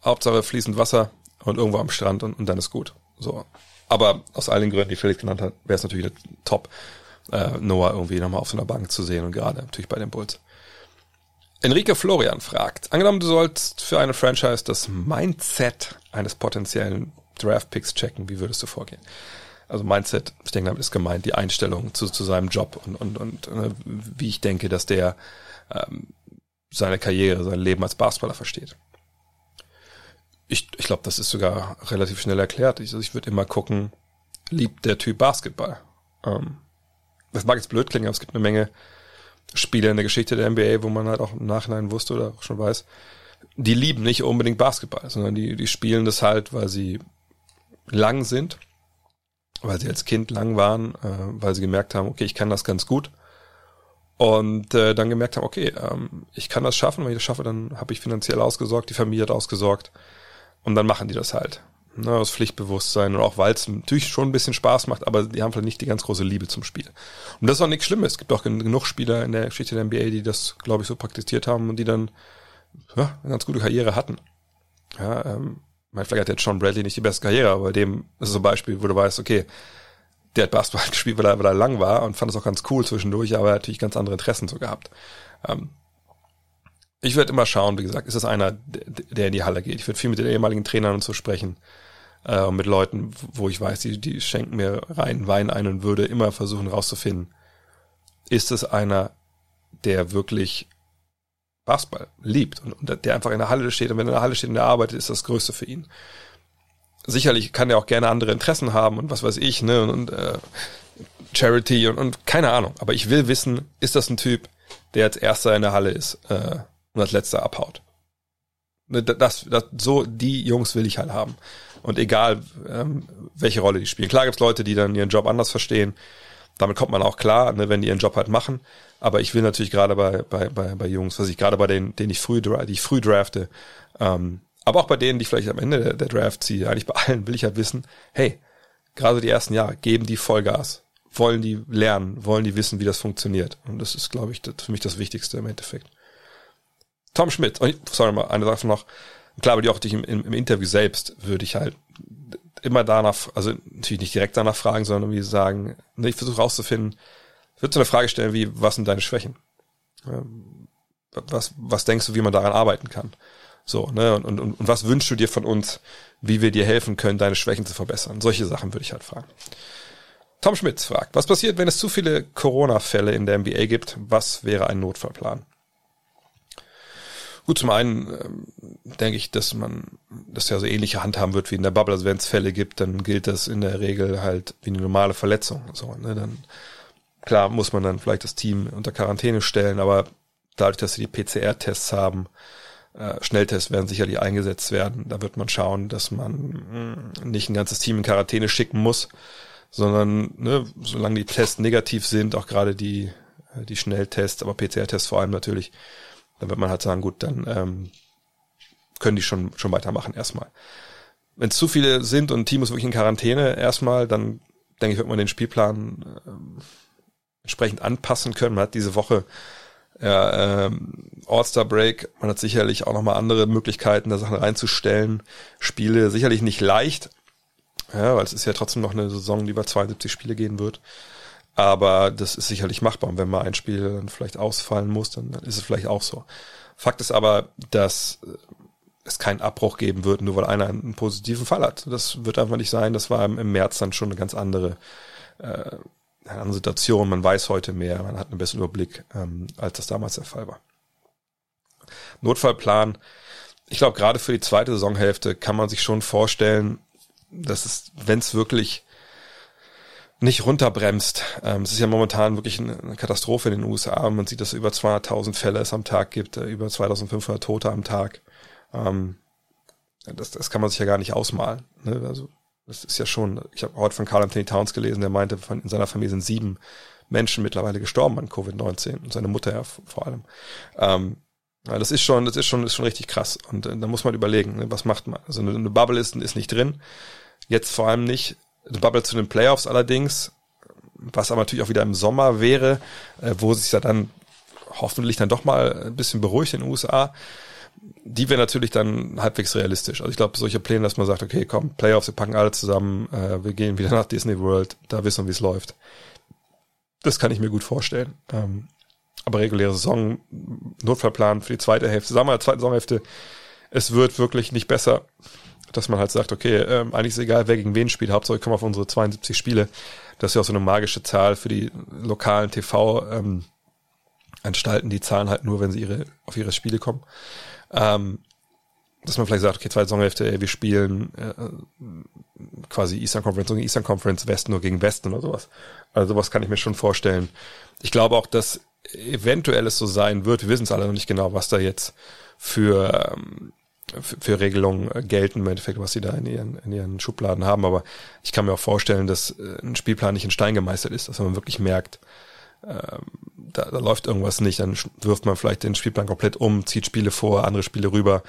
Hauptsache fließend Wasser und irgendwo am Strand und, und dann ist gut. So. Aber aus allen Gründen, die Felix genannt hat, wäre es natürlich top, äh, Noah irgendwie nochmal auf so einer Bank zu sehen und gerade natürlich bei den Bulls. Enrique Florian fragt, angenommen du sollst für eine Franchise das Mindset eines potenziellen Draft-Picks checken, wie würdest du vorgehen? also Mindset, ich denke, damit ist gemeint die Einstellung zu, zu seinem Job und, und, und äh, wie ich denke, dass der ähm, seine Karriere, sein Leben als Basketballer versteht. Ich, ich glaube, das ist sogar relativ schnell erklärt. Ich, also ich würde immer gucken, liebt der Typ Basketball? Ähm, das mag jetzt blöd klingen, aber es gibt eine Menge Spieler in der Geschichte der NBA, wo man halt auch im Nachhinein wusste oder auch schon weiß, die lieben nicht unbedingt Basketball, sondern die, die spielen das halt, weil sie lang sind weil sie als Kind lang waren, äh, weil sie gemerkt haben, okay, ich kann das ganz gut. Und äh, dann gemerkt haben, okay, ähm, ich kann das schaffen, wenn ich das schaffe, dann habe ich finanziell ausgesorgt, die Familie hat ausgesorgt. Und dann machen die das halt. Ne, aus Pflichtbewusstsein und auch weil es natürlich schon ein bisschen Spaß macht, aber die haben vielleicht nicht die ganz große Liebe zum Spiel. Und das ist auch nichts Schlimmes. Es gibt auch genug Spieler in der Geschichte der NBA, die das, glaube ich, so praktiziert haben und die dann ja, eine ganz gute Karriere hatten. Ja, ähm, mein, vielleicht hat jetzt Sean Bradley nicht die beste Karriere, aber bei dem ist so ein Beispiel, wo du weißt, okay, der hat Basketball gespielt, weil er, weil er lang war und fand es auch ganz cool zwischendurch, aber er hat natürlich ganz andere Interessen so gehabt. Ähm, ich werde immer schauen, wie gesagt, ist das einer, der in die Halle geht. Ich würde viel mit den ehemaligen Trainern und so sprechen, äh, mit Leuten, wo ich weiß, die, die schenken mir rein Wein ein und würde immer versuchen rauszufinden, ist es einer, der wirklich Basketball liebt und, und der einfach in der Halle steht und wenn er in der Halle steht und er arbeitet, ist das Größte für ihn. Sicherlich kann er auch gerne andere Interessen haben und was weiß ich, ne, und, und äh, Charity und, und keine Ahnung. Aber ich will wissen, ist das ein Typ, der als erster in der Halle ist äh, und als letzter abhaut. Ne, das, das, so die Jungs will ich halt haben. Und egal, ähm, welche Rolle die spielen. Klar gibt's Leute, die dann ihren Job anders verstehen. Damit kommt man auch klar, ne, wenn die ihren Job halt machen. Aber ich will natürlich gerade bei, bei, bei, bei Jungs, was ich gerade bei denen, denen ich früh, die ich früh drafte, ähm, aber auch bei denen, die vielleicht am Ende der, der Draft ziehe, eigentlich bei allen will ich halt wissen, hey, gerade die ersten Jahre, geben die Vollgas, wollen die lernen, wollen die wissen, wie das funktioniert. Und das ist, glaube ich, das, für mich das Wichtigste im Endeffekt. Tom Schmidt, oh, sorry mal, eine Sache noch. Klar, aber die auch dich im, im, Interview selbst würde ich halt immer danach, also natürlich nicht direkt danach fragen, sondern irgendwie sagen, ne, ich versuche rauszufinden, ich würde so eine Frage stellen wie, was sind deine Schwächen? Was, was denkst du, wie man daran arbeiten kann? So, ne, und, und, und was wünschst du dir von uns, wie wir dir helfen können, deine Schwächen zu verbessern? Solche Sachen würde ich halt fragen. Tom Schmitz fragt, was passiert, wenn es zu viele Corona-Fälle in der NBA gibt? Was wäre ein Notfallplan? Gut, zum einen ähm, denke ich, dass man das ja so ähnliche handhaben wird wie in der Bubble. Also wenn es Fälle gibt, dann gilt das in der Regel halt wie eine normale Verletzung. So, ne? Dann klar muss man dann vielleicht das Team unter Quarantäne stellen, aber dadurch, dass sie die PCR-Tests haben, äh, Schnelltests werden sicherlich eingesetzt werden. Da wird man schauen, dass man mh, nicht ein ganzes Team in Quarantäne schicken muss, sondern ne, solange die Tests negativ sind, auch gerade die, äh, die Schnelltests, aber PCR-Tests vor allem natürlich, dann wird man halt sagen, gut, dann ähm, können die schon, schon weitermachen erstmal. Wenn es zu viele sind und ein Team ist wirklich in Quarantäne erstmal, dann denke ich, wird man den Spielplan ähm, entsprechend anpassen können. Man hat diese Woche ja, ähm, All-Star Break, man hat sicherlich auch nochmal andere Möglichkeiten, da Sachen reinzustellen. Spiele sicherlich nicht leicht, ja, weil es ist ja trotzdem noch eine Saison, die über 72 Spiele gehen wird. Aber das ist sicherlich machbar. Und wenn mal ein Spiel dann vielleicht ausfallen muss, dann ist es vielleicht auch so. Fakt ist aber, dass äh, es keinen Abbruch geben wird, nur weil einer einen positiven Fall hat. Das wird einfach nicht sein. Das war im März dann schon eine ganz andere, äh, eine andere Situation. Man weiß heute mehr, man hat einen besseren Überblick, ähm, als das damals der Fall war. Notfallplan. Ich glaube, gerade für die zweite Saisonhälfte kann man sich schon vorstellen, dass es, wenn es wirklich nicht runterbremst. Ähm, es ist ja momentan wirklich eine Katastrophe in den USA. Man sieht, dass es über 200.000 Fälle es am Tag gibt, äh, über 2.500 Tote am Tag. Ähm, das, das kann man sich ja gar nicht ausmalen. Ne? Also das ist ja schon, ich habe heute von Carl Anthony Towns gelesen, der meinte, von, in seiner Familie sind sieben Menschen mittlerweile gestorben an Covid-19 und seine Mutter ja vor allem. Ähm, das ist schon, das ist schon, ist schon richtig krass. Und äh, da muss man überlegen, ne, was macht man? Also eine, eine Bubble ist, ist nicht drin. Jetzt vor allem nicht Bubble zu den Playoffs allerdings, was aber natürlich auch wieder im Sommer wäre, äh, wo sich ja dann hoffentlich dann doch mal ein bisschen beruhigt in den USA. Die wäre natürlich dann halbwegs realistisch. Also ich glaube, solche Pläne, dass man sagt, okay, komm, Playoffs, wir packen alle zusammen, äh, wir gehen wieder nach Disney World, da wissen wir, wie es läuft. Das kann ich mir gut vorstellen. Ähm, aber reguläre Saison, Notfallplan für die zweite Hälfte, sagen wir, zweite Saisonhälfte, es wird wirklich nicht besser dass man halt sagt, okay, ähm, eigentlich ist egal, wer gegen wen spielt, Hauptsache ich komme auf unsere 72 Spiele. Das ist ja auch so eine magische Zahl für die lokalen TV-Anstalten, ähm, die zahlen halt nur, wenn sie ihre auf ihre Spiele kommen. Ähm, dass man vielleicht sagt, okay, zweite Saisonhälfte, wir spielen äh, quasi Eastern Conference gegen Eastern Conference, Westen nur gegen Westen oder sowas. Also sowas kann ich mir schon vorstellen. Ich glaube auch, dass eventuell es so sein wird, wir wissen es alle noch nicht genau, was da jetzt für für, Regelungen äh, gelten, im Endeffekt, was sie da in ihren, in ihren Schubladen haben. Aber ich kann mir auch vorstellen, dass äh, ein Spielplan nicht in Stein gemeißelt ist, dass man wirklich merkt, äh, da, da läuft irgendwas nicht, dann wirft man vielleicht den Spielplan komplett um, zieht Spiele vor, andere Spiele rüber.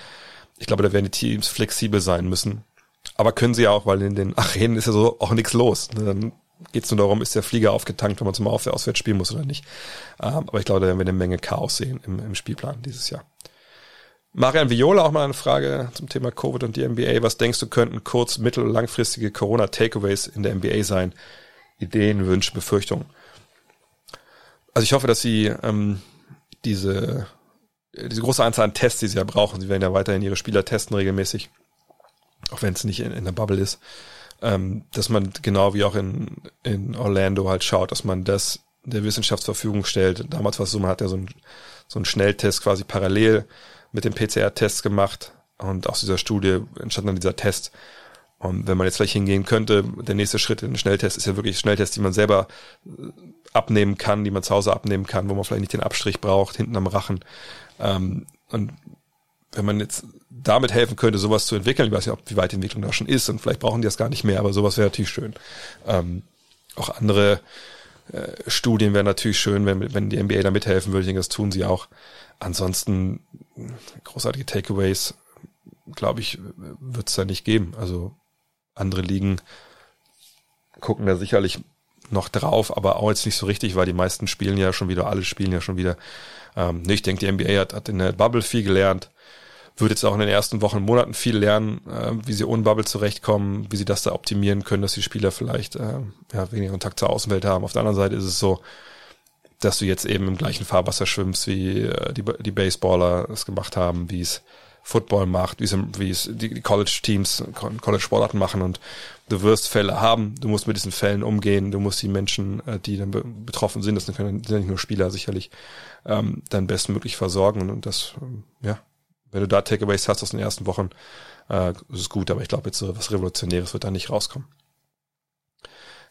Ich glaube, da werden die Teams flexibel sein müssen. Aber können sie ja auch, weil in den Arenen ist ja so auch nichts los. Ne? Dann geht es nur darum, ist der Flieger aufgetankt, wenn man zum Auswärts spielen muss oder nicht. Ähm, aber ich glaube, da werden wir eine Menge Chaos sehen im, im Spielplan dieses Jahr. Marian Viola auch mal eine Frage zum Thema Covid und die NBA. Was denkst du, könnten kurz-, mittel- und langfristige Corona-Takeaways in der NBA sein? Ideen, Wünsche, Befürchtungen? Also ich hoffe, dass sie ähm, diese, diese große Anzahl an Tests, die sie ja brauchen, sie werden ja weiterhin ihre Spieler testen regelmäßig, auch wenn es nicht in, in der Bubble ist, ähm, dass man genau wie auch in, in Orlando halt schaut, dass man das der Wissenschaft zur Verfügung stellt. Damals war es so, man hat ja so einen so einen Schnelltest quasi parallel mit dem PCR-Test gemacht und aus dieser Studie entstand dann dieser Test. Und wenn man jetzt vielleicht hingehen könnte, der nächste Schritt in den Schnelltest ist ja wirklich Schnelltest, die man selber äh, abnehmen kann, die man zu Hause abnehmen kann, wo man vielleicht nicht den Abstrich braucht, hinten am Rachen. Ähm, und wenn man jetzt damit helfen könnte, sowas zu entwickeln, ich weiß ja, wie weit die Entwicklung da schon ist und vielleicht brauchen die das gar nicht mehr, aber sowas wäre natürlich schön. Ähm, auch andere äh, Studien wären natürlich schön, wenn, wenn die NBA da mithelfen würde. Ich denke, das tun sie auch. Ansonsten großartige Takeaways, glaube ich, wird es da nicht geben. Also andere Ligen gucken da sicherlich noch drauf, aber auch jetzt nicht so richtig, weil die meisten spielen ja schon wieder, alle spielen ja schon wieder. Ähm, ich denke, die NBA hat, hat in der Bubble viel gelernt. wird jetzt auch in den ersten Wochen Monaten viel lernen, äh, wie sie ohne Bubble zurechtkommen, wie sie das da optimieren können, dass die Spieler vielleicht äh, ja, weniger Kontakt zur Außenwelt haben. Auf der anderen Seite ist es so, dass du jetzt eben im gleichen Fahrwasser schwimmst, wie äh, die, die Baseballer es gemacht haben, wie es Football macht, wie es, wie es die College-Teams, College-Sportarten machen. Und du wirst Fälle haben, du musst mit diesen Fällen umgehen, du musst die Menschen, äh, die dann betroffen sind, das sind nicht nur Spieler sicherlich, ähm, dann bestmöglich versorgen. Und das, ähm, ja, wenn du da Takeaways hast aus den ersten Wochen, äh, ist es gut, aber ich glaube jetzt so was Revolutionäres wird da nicht rauskommen.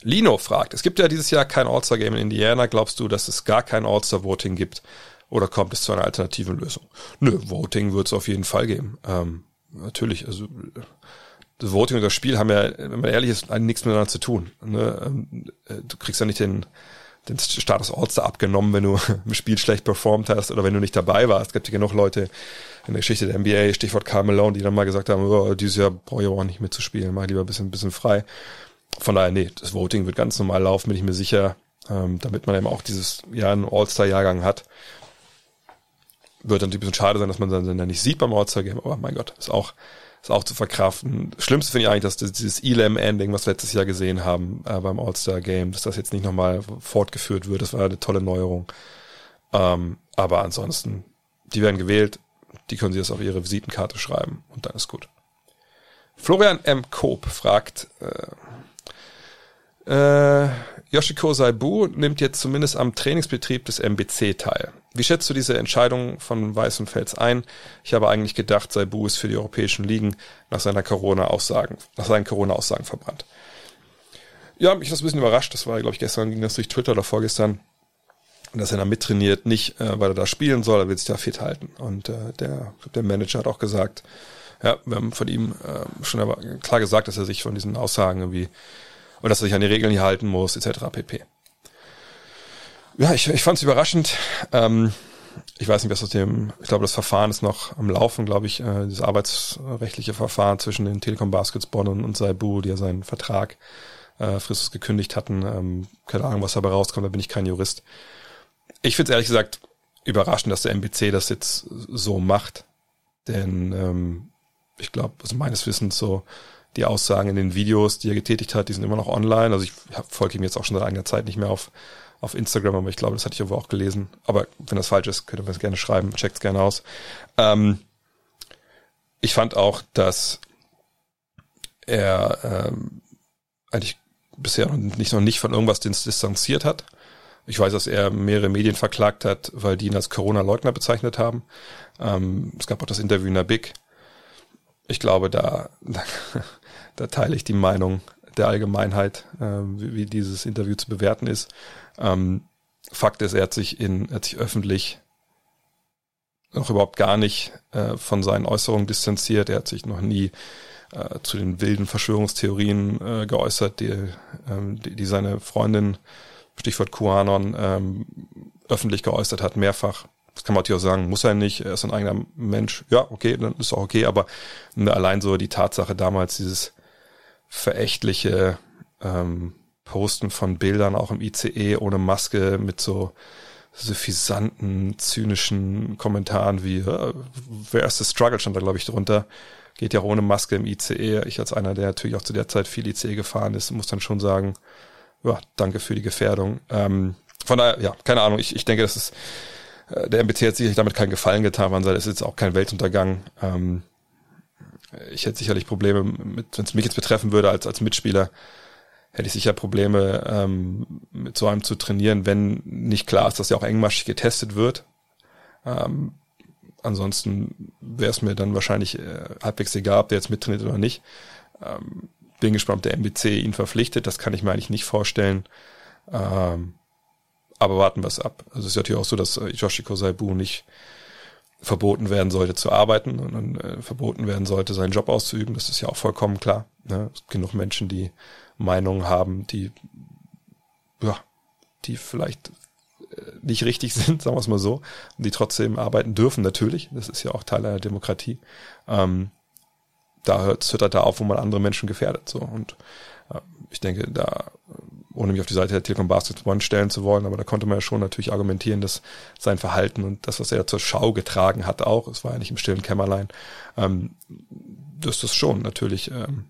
Lino fragt, es gibt ja dieses Jahr kein All-Star-Game in Indiana. Glaubst du, dass es gar kein All-Star-Voting gibt? Oder kommt es zu einer alternativen Lösung? Nö, Voting wird es auf jeden Fall geben. Ähm, natürlich, also das Voting und das Spiel haben ja, wenn man ehrlich ist, nichts miteinander zu tun. Ne? Ähm, äh, du kriegst ja nicht den, den Status All-Star abgenommen, wenn du im Spiel schlecht performt hast oder wenn du nicht dabei warst. Es gibt ja genug Leute in der Geschichte der NBA, Stichwort Karl Malone, die dann mal gesagt haben, oh, dieses Jahr brauche ich auch nicht mitzuspielen, mach lieber ein bisschen, ein bisschen frei. Von daher, nee, das Voting wird ganz normal laufen, bin ich mir sicher, ähm, damit man eben auch dieses Jahr einen All-Star-Jahrgang hat wird dann ein bisschen schade sein, dass man dann, dann nicht sieht beim All-Star-Game, aber mein Gott, ist auch, ist auch zu verkraften. Das Schlimmste finde ich eigentlich, dass dieses Elam-Ending, was wir letztes Jahr gesehen haben äh, beim All-Star-Game, dass das jetzt nicht nochmal fortgeführt wird. Das war eine tolle Neuerung. Ähm, aber ansonsten, die werden gewählt, die können sie das auf ihre Visitenkarte schreiben und dann ist gut. Florian M. Koop fragt, äh, äh, Yoshiko Saibu nimmt jetzt zumindest am Trainingsbetrieb des MBC teil. Wie schätzt du diese Entscheidung von Weißenfels ein? Ich habe eigentlich gedacht, Saibu ist für die europäischen Ligen nach seiner Corona-Aussagen, nach seinen Corona-Aussagen verbrannt. Ja, mich das ein bisschen überrascht. Das war, glaube ich, gestern ging das durch Twitter oder vorgestern, dass er da mittrainiert, nicht äh, weil er da spielen soll, er will sich da fit halten. Und äh, der, der Manager hat auch gesagt, ja, wir haben von ihm äh, schon klar gesagt, dass er sich von diesen Aussagen irgendwie und dass er sich an die Regeln hier halten muss, etc. pp. Ja, ich, ich fand es überraschend. Ähm, ich weiß nicht, was aus dem, ich glaube, das Verfahren ist noch am Laufen, glaube ich, äh, dieses arbeitsrechtliche Verfahren zwischen den Telekom Baskets Bonn und, und Saibu, die ja seinen Vertrag äh, fristlos gekündigt hatten. Ähm, keine Ahnung, was dabei rauskommt, da bin ich kein Jurist. Ich finde es ehrlich gesagt überraschend, dass der MBC das jetzt so macht. Denn ähm, ich glaube, also meines Wissens so die Aussagen in den Videos, die er getätigt hat, die sind immer noch online. Also ich folge ihm jetzt auch schon seit einiger Zeit nicht mehr auf, auf Instagram, aber ich glaube, das hatte ich irgendwo auch gelesen. Aber wenn das falsch ist, könnt ihr mir das gerne schreiben, checkt's gerne aus. Ähm, ich fand auch, dass er ähm, eigentlich bisher noch nicht, noch nicht von irgendwas distanziert hat. Ich weiß, dass er mehrere Medien verklagt hat, weil die ihn als Corona-Leugner bezeichnet haben. Ähm, es gab auch das Interview in der Big. Ich glaube, da, da, teile ich die Meinung der Allgemeinheit, äh, wie, wie, dieses Interview zu bewerten ist. Ähm, Fakt ist, er hat sich in, er hat sich öffentlich noch überhaupt gar nicht äh, von seinen Äußerungen distanziert. Er hat sich noch nie äh, zu den wilden Verschwörungstheorien äh, geäußert, die, ähm, die, die seine Freundin, Stichwort QAnon, ähm, öffentlich geäußert hat, mehrfach. Das kann man natürlich auch sagen, muss er nicht, er ist ein eigener Mensch. Ja, okay, dann ist auch okay, aber ne, allein so die Tatsache damals, dieses verächtliche ähm, Posten von Bildern auch im ICE ohne Maske mit so suffisanten, zynischen Kommentaren wie, äh, wer ist das Struggle stand da, glaube ich, drunter. Geht ja auch ohne Maske im ICE. Ich als einer, der natürlich auch zu der Zeit viel ICE gefahren ist, muss dann schon sagen, ja, danke für die Gefährdung. Ähm, von daher, ja, keine Ahnung, ich, ich denke, das ist, äh, der MBC hat sicherlich damit keinen Gefallen getan, man sagt, es ist jetzt auch kein Weltuntergang. Ähm, ich hätte sicherlich Probleme mit, wenn es mich jetzt betreffen würde als, als Mitspieler, hätte ich sicher Probleme, ähm, mit so einem zu trainieren, wenn nicht klar ist, dass er auch engmaschig getestet wird. Ähm, ansonsten wäre es mir dann wahrscheinlich äh, halbwegs egal, ob der jetzt mittrainiert oder nicht. Ähm, bin gespannt, ob der MBC ihn verpflichtet. Das kann ich mir eigentlich nicht vorstellen. Ähm, aber warten wir es ab. Also es ist natürlich auch so, dass äh, Yoshiko Saibu nicht verboten werden sollte zu arbeiten und äh, verboten werden sollte, seinen Job auszuüben. Das ist ja auch vollkommen klar. Ne? Es gibt genug Menschen, die Meinungen haben, die ja, die vielleicht äh, nicht richtig sind, sagen wir es mal so, und die trotzdem arbeiten dürfen natürlich. Das ist ja auch Teil einer Demokratie. Ähm, da hört es da auf, wo man andere Menschen gefährdet. So und äh, ich denke, da ohne mich auf die Seite der Telekom Basketball One stellen zu wollen, aber da konnte man ja schon natürlich argumentieren, dass sein Verhalten und das, was er zur Schau getragen hat, auch, es war ja nicht im stillen Kämmerlein, ähm, dass das schon natürlich, ähm,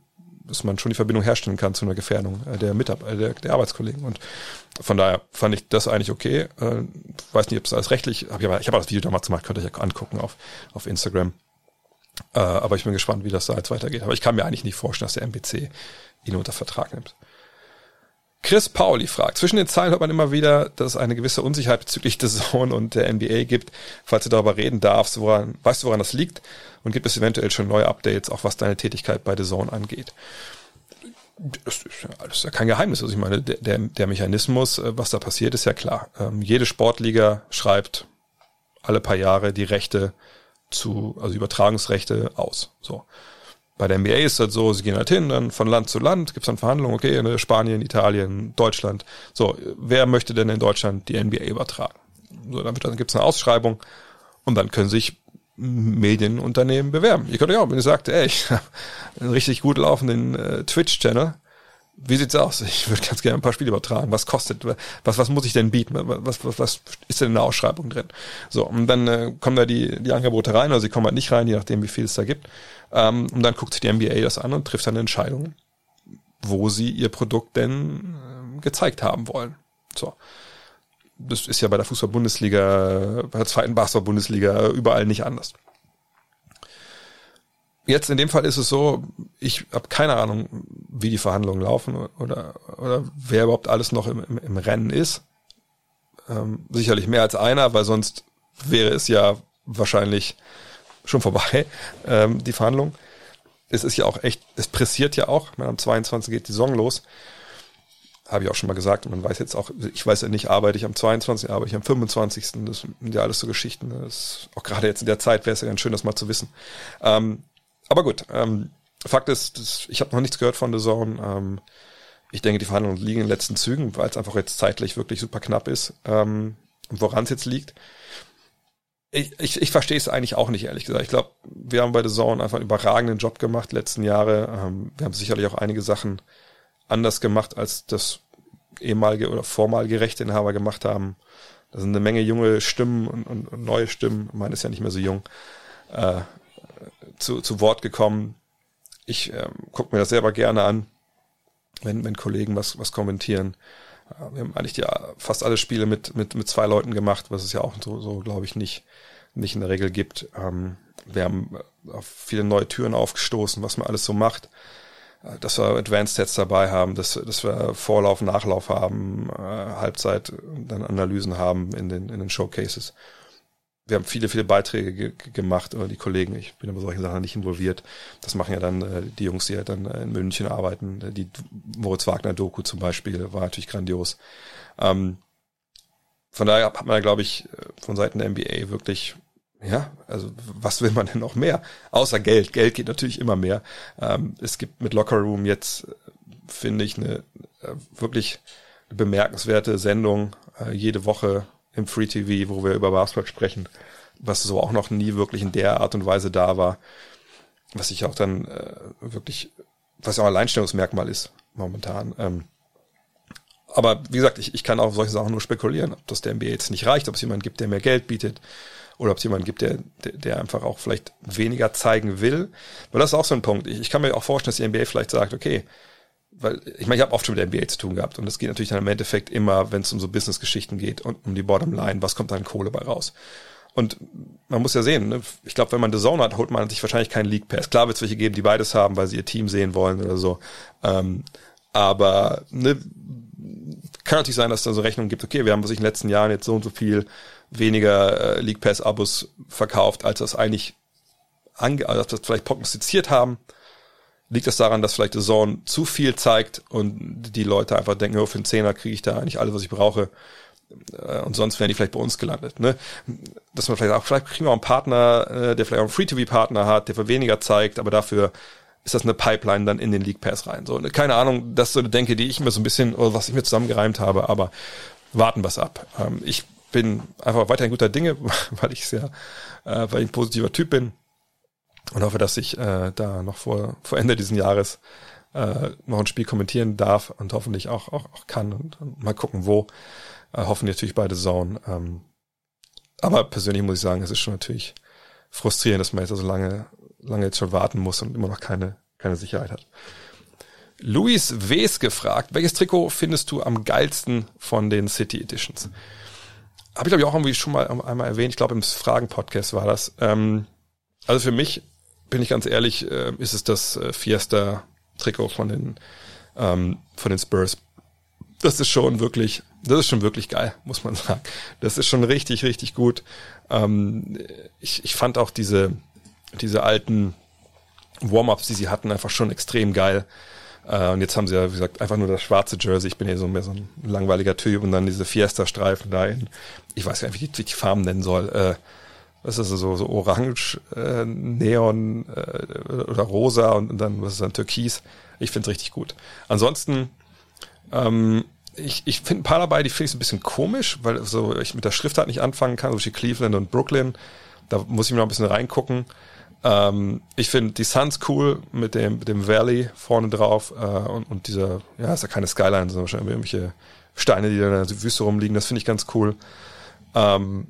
dass man schon die Verbindung herstellen kann zu einer Gefährdung äh, der Mitarbeiter, der, der Arbeitskollegen. Und von daher fand ich das eigentlich okay. Äh, weiß nicht, ob es alles rechtlich, hab ich aber ich habe das Video damals gemacht, könnt ihr euch angucken auf, auf Instagram. Äh, aber ich bin gespannt, wie das da jetzt weitergeht. Aber ich kann mir eigentlich nicht vorstellen, dass der MBC ihn unter Vertrag nimmt. Chris Pauli fragt, zwischen den Zeilen hört man immer wieder, dass es eine gewisse Unsicherheit bezüglich des Zone und der NBA gibt. Falls du darüber reden darfst, woran, weißt du, woran das liegt? Und gibt es eventuell schon neue Updates, auch was deine Tätigkeit bei The Zone angeht? Das ist ja alles ja kein Geheimnis. Also ich meine, der, der Mechanismus, äh, was da passiert, ist ja klar. Ähm, jede Sportliga schreibt alle paar Jahre die Rechte zu, also Übertragungsrechte aus. So. Bei der NBA ist das so, sie gehen halt hin, dann von Land zu Land, gibt es dann Verhandlungen, okay, in Spanien, Italien, Deutschland. So, wer möchte denn in Deutschland die NBA übertragen? So, dann, dann gibt es eine Ausschreibung und dann können sich Medienunternehmen bewerben. Ihr könnt ja auch, wenn ihr sagt, ey, ich habe einen richtig gut laufenden äh, Twitch-Channel, wie sieht's aus? Ich würde ganz gerne ein paar Spiele übertragen. Was kostet? Was, was muss ich denn bieten? Was, was, was ist denn in der Ausschreibung drin? So, und dann äh, kommen da die, die Angebote rein, oder sie kommen halt nicht rein, je nachdem, wie viel es da gibt. Ähm, und dann guckt sich die NBA das an und trifft dann eine Entscheidung, wo sie ihr Produkt denn äh, gezeigt haben wollen. So. Das ist ja bei der Fußball-Bundesliga, bei der zweiten Basketball-Bundesliga überall nicht anders. Jetzt in dem Fall ist es so, ich habe keine Ahnung, wie die Verhandlungen laufen oder, oder wer überhaupt alles noch im, im, im Rennen ist. Ähm, sicherlich mehr als einer, weil sonst wäre es ja wahrscheinlich schon vorbei, ähm, die Verhandlung. Es ist ja auch echt, es pressiert ja auch. Meine, am 22. geht die Saison los. Habe ich auch schon mal gesagt. Man weiß jetzt auch, ich weiß ja nicht, arbeite ich am 22., arbeite ich am 25. Das sind ja alles so Geschichten. Das, auch gerade jetzt in der Zeit wäre es ja ganz schön, das mal zu wissen. Ähm, aber gut, ähm, Fakt ist, das, ich habe noch nichts gehört von The Zone. Ähm, ich denke, die Verhandlungen liegen in den letzten Zügen, weil es einfach jetzt zeitlich wirklich super knapp ist. Ähm, woran es jetzt liegt. Ich, ich, ich verstehe es eigentlich auch nicht, ehrlich gesagt. Ich glaube, wir haben bei The Zone einfach einen überragenden Job gemacht letzten Jahre. Ähm, wir haben sicherlich auch einige Sachen anders gemacht, als das ehemalige oder vormalige Rechteinhaber gemacht haben. Da sind eine Menge junge Stimmen und, und, und neue Stimmen. Meine ist ja nicht mehr so jung. Äh, zu, zu Wort gekommen. Ich ähm, gucke mir das selber gerne an, wenn, wenn Kollegen was, was kommentieren. Wir haben eigentlich die, fast alle Spiele mit, mit, mit zwei Leuten gemacht, was es ja auch so, so glaube ich, nicht, nicht in der Regel gibt. Ähm, wir haben auf viele neue Türen aufgestoßen, was man alles so macht. Äh, dass wir Advanced Sets dabei haben, dass, dass wir Vorlauf, Nachlauf haben, äh, Halbzeit, dann Analysen haben in den, in den Showcases wir haben viele, viele Beiträge ge gemacht, oder die Kollegen, ich bin aber solchen Sachen nicht involviert. Das machen ja dann äh, die Jungs, die ja halt dann äh, in München arbeiten. Die Moritz Wagner-Doku zum Beispiel war natürlich grandios. Ähm, von daher hat man, glaube ich, äh, von Seiten der NBA wirklich, ja, also was will man denn noch mehr? Außer Geld. Geld geht natürlich immer mehr. Ähm, es gibt mit Locker Room jetzt, äh, finde ich, eine äh, wirklich bemerkenswerte Sendung äh, jede Woche im Free TV, wo wir über Basketball sprechen, was so auch noch nie wirklich in der Art und Weise da war, was ich auch dann äh, wirklich, was auch ein Alleinstellungsmerkmal ist momentan. Ähm, aber wie gesagt, ich, ich kann auf solche Sachen nur spekulieren, ob das der NBA jetzt nicht reicht, ob es jemanden gibt, der mehr Geld bietet oder ob es jemanden gibt, der, der, der einfach auch vielleicht weniger zeigen will. Weil das ist auch so ein Punkt. Ich, ich kann mir auch vorstellen, dass die NBA vielleicht sagt, okay, weil ich meine, ich habe oft schon mit NBA zu tun gehabt und es geht natürlich dann im Endeffekt immer, wenn es um so Business-Geschichten geht und um die Bottomline, was kommt dann Kohle bei raus? Und man muss ja sehen, ne? ich glaube, wenn man The Zone hat, holt man sich wahrscheinlich keinen League Pass. Klar wird es welche geben, die beides haben, weil sie ihr Team sehen wollen oder so. Ähm, aber ne, kann natürlich sein, dass da so Rechnungen gibt, okay, wir haben sich in den letzten Jahren jetzt so und so viel weniger äh, League Pass-Abos verkauft, als das eigentlich ange also, das vielleicht prognostiziert haben. Liegt das daran, dass vielleicht The Zone zu viel zeigt und die Leute einfach denken, oh, für einen Zehner kriege ich da eigentlich alles, was ich brauche. Äh, und sonst wären die vielleicht bei uns gelandet. Ne? Dass man vielleicht auch, vielleicht kriegen wir auch einen Partner, äh, der vielleicht auch einen Free-TV-Partner hat, der für weniger zeigt, aber dafür ist das eine Pipeline dann in den League Pass rein. So, keine Ahnung, das ist so eine Denke, die ich mir so ein bisschen, oder was ich mir zusammengereimt habe, aber warten wir ab. Ähm, ich bin einfach weiterhin guter Dinge, weil ich sehr, äh, weil ich ein positiver Typ bin und hoffe, dass sich äh, da noch vor, vor Ende dieses Jahres äh, noch ein Spiel kommentieren darf und hoffentlich auch, auch, auch kann und, und mal gucken, wo. Äh, hoffen natürlich beide Zone. Ähm, aber persönlich muss ich sagen, es ist schon natürlich frustrierend, dass man jetzt so also lange, lange jetzt schon warten muss und immer noch keine, keine Sicherheit hat. Luis Wes gefragt, welches Trikot findest du am geilsten von den City Editions? Habe ich glaube ich auch irgendwie schon mal einmal erwähnt, ich glaube im Fragen-Podcast war das. Ähm, also für mich, bin ich ganz ehrlich, äh, ist es das äh, Fiesta-Trikot von den, ähm, von den Spurs. Das ist schon wirklich, das ist schon wirklich geil, muss man sagen. Das ist schon richtig, richtig gut. Ähm, ich, ich fand auch diese, diese alten Warm-ups, die sie hatten, einfach schon extrem geil. Äh, und jetzt haben sie ja, wie gesagt, einfach nur das schwarze Jersey. Ich bin hier so mehr so ein langweiliger Typ und dann diese Fiesta-Streifen da in, ich weiß gar nicht, wie ich die Farben nennen soll. Äh, was ist das, so, so orange, äh, Neon äh, oder rosa und, und dann, was ist dann, Türkis. Ich finde es richtig gut. Ansonsten, ähm, ich, ich finde ein paar dabei, die finde ich so ein bisschen komisch, weil so ich mit der Schriftart nicht anfangen kann, so wie Cleveland und Brooklyn. Da muss ich mir noch ein bisschen reingucken. Ähm, ich finde die Suns cool mit dem, mit dem Valley vorne drauf äh, und, und dieser, ja, ist ja keine Skyline, sondern wahrscheinlich irgendwelche Steine, die da in der Wüste rumliegen. Das finde ich ganz cool. Ähm,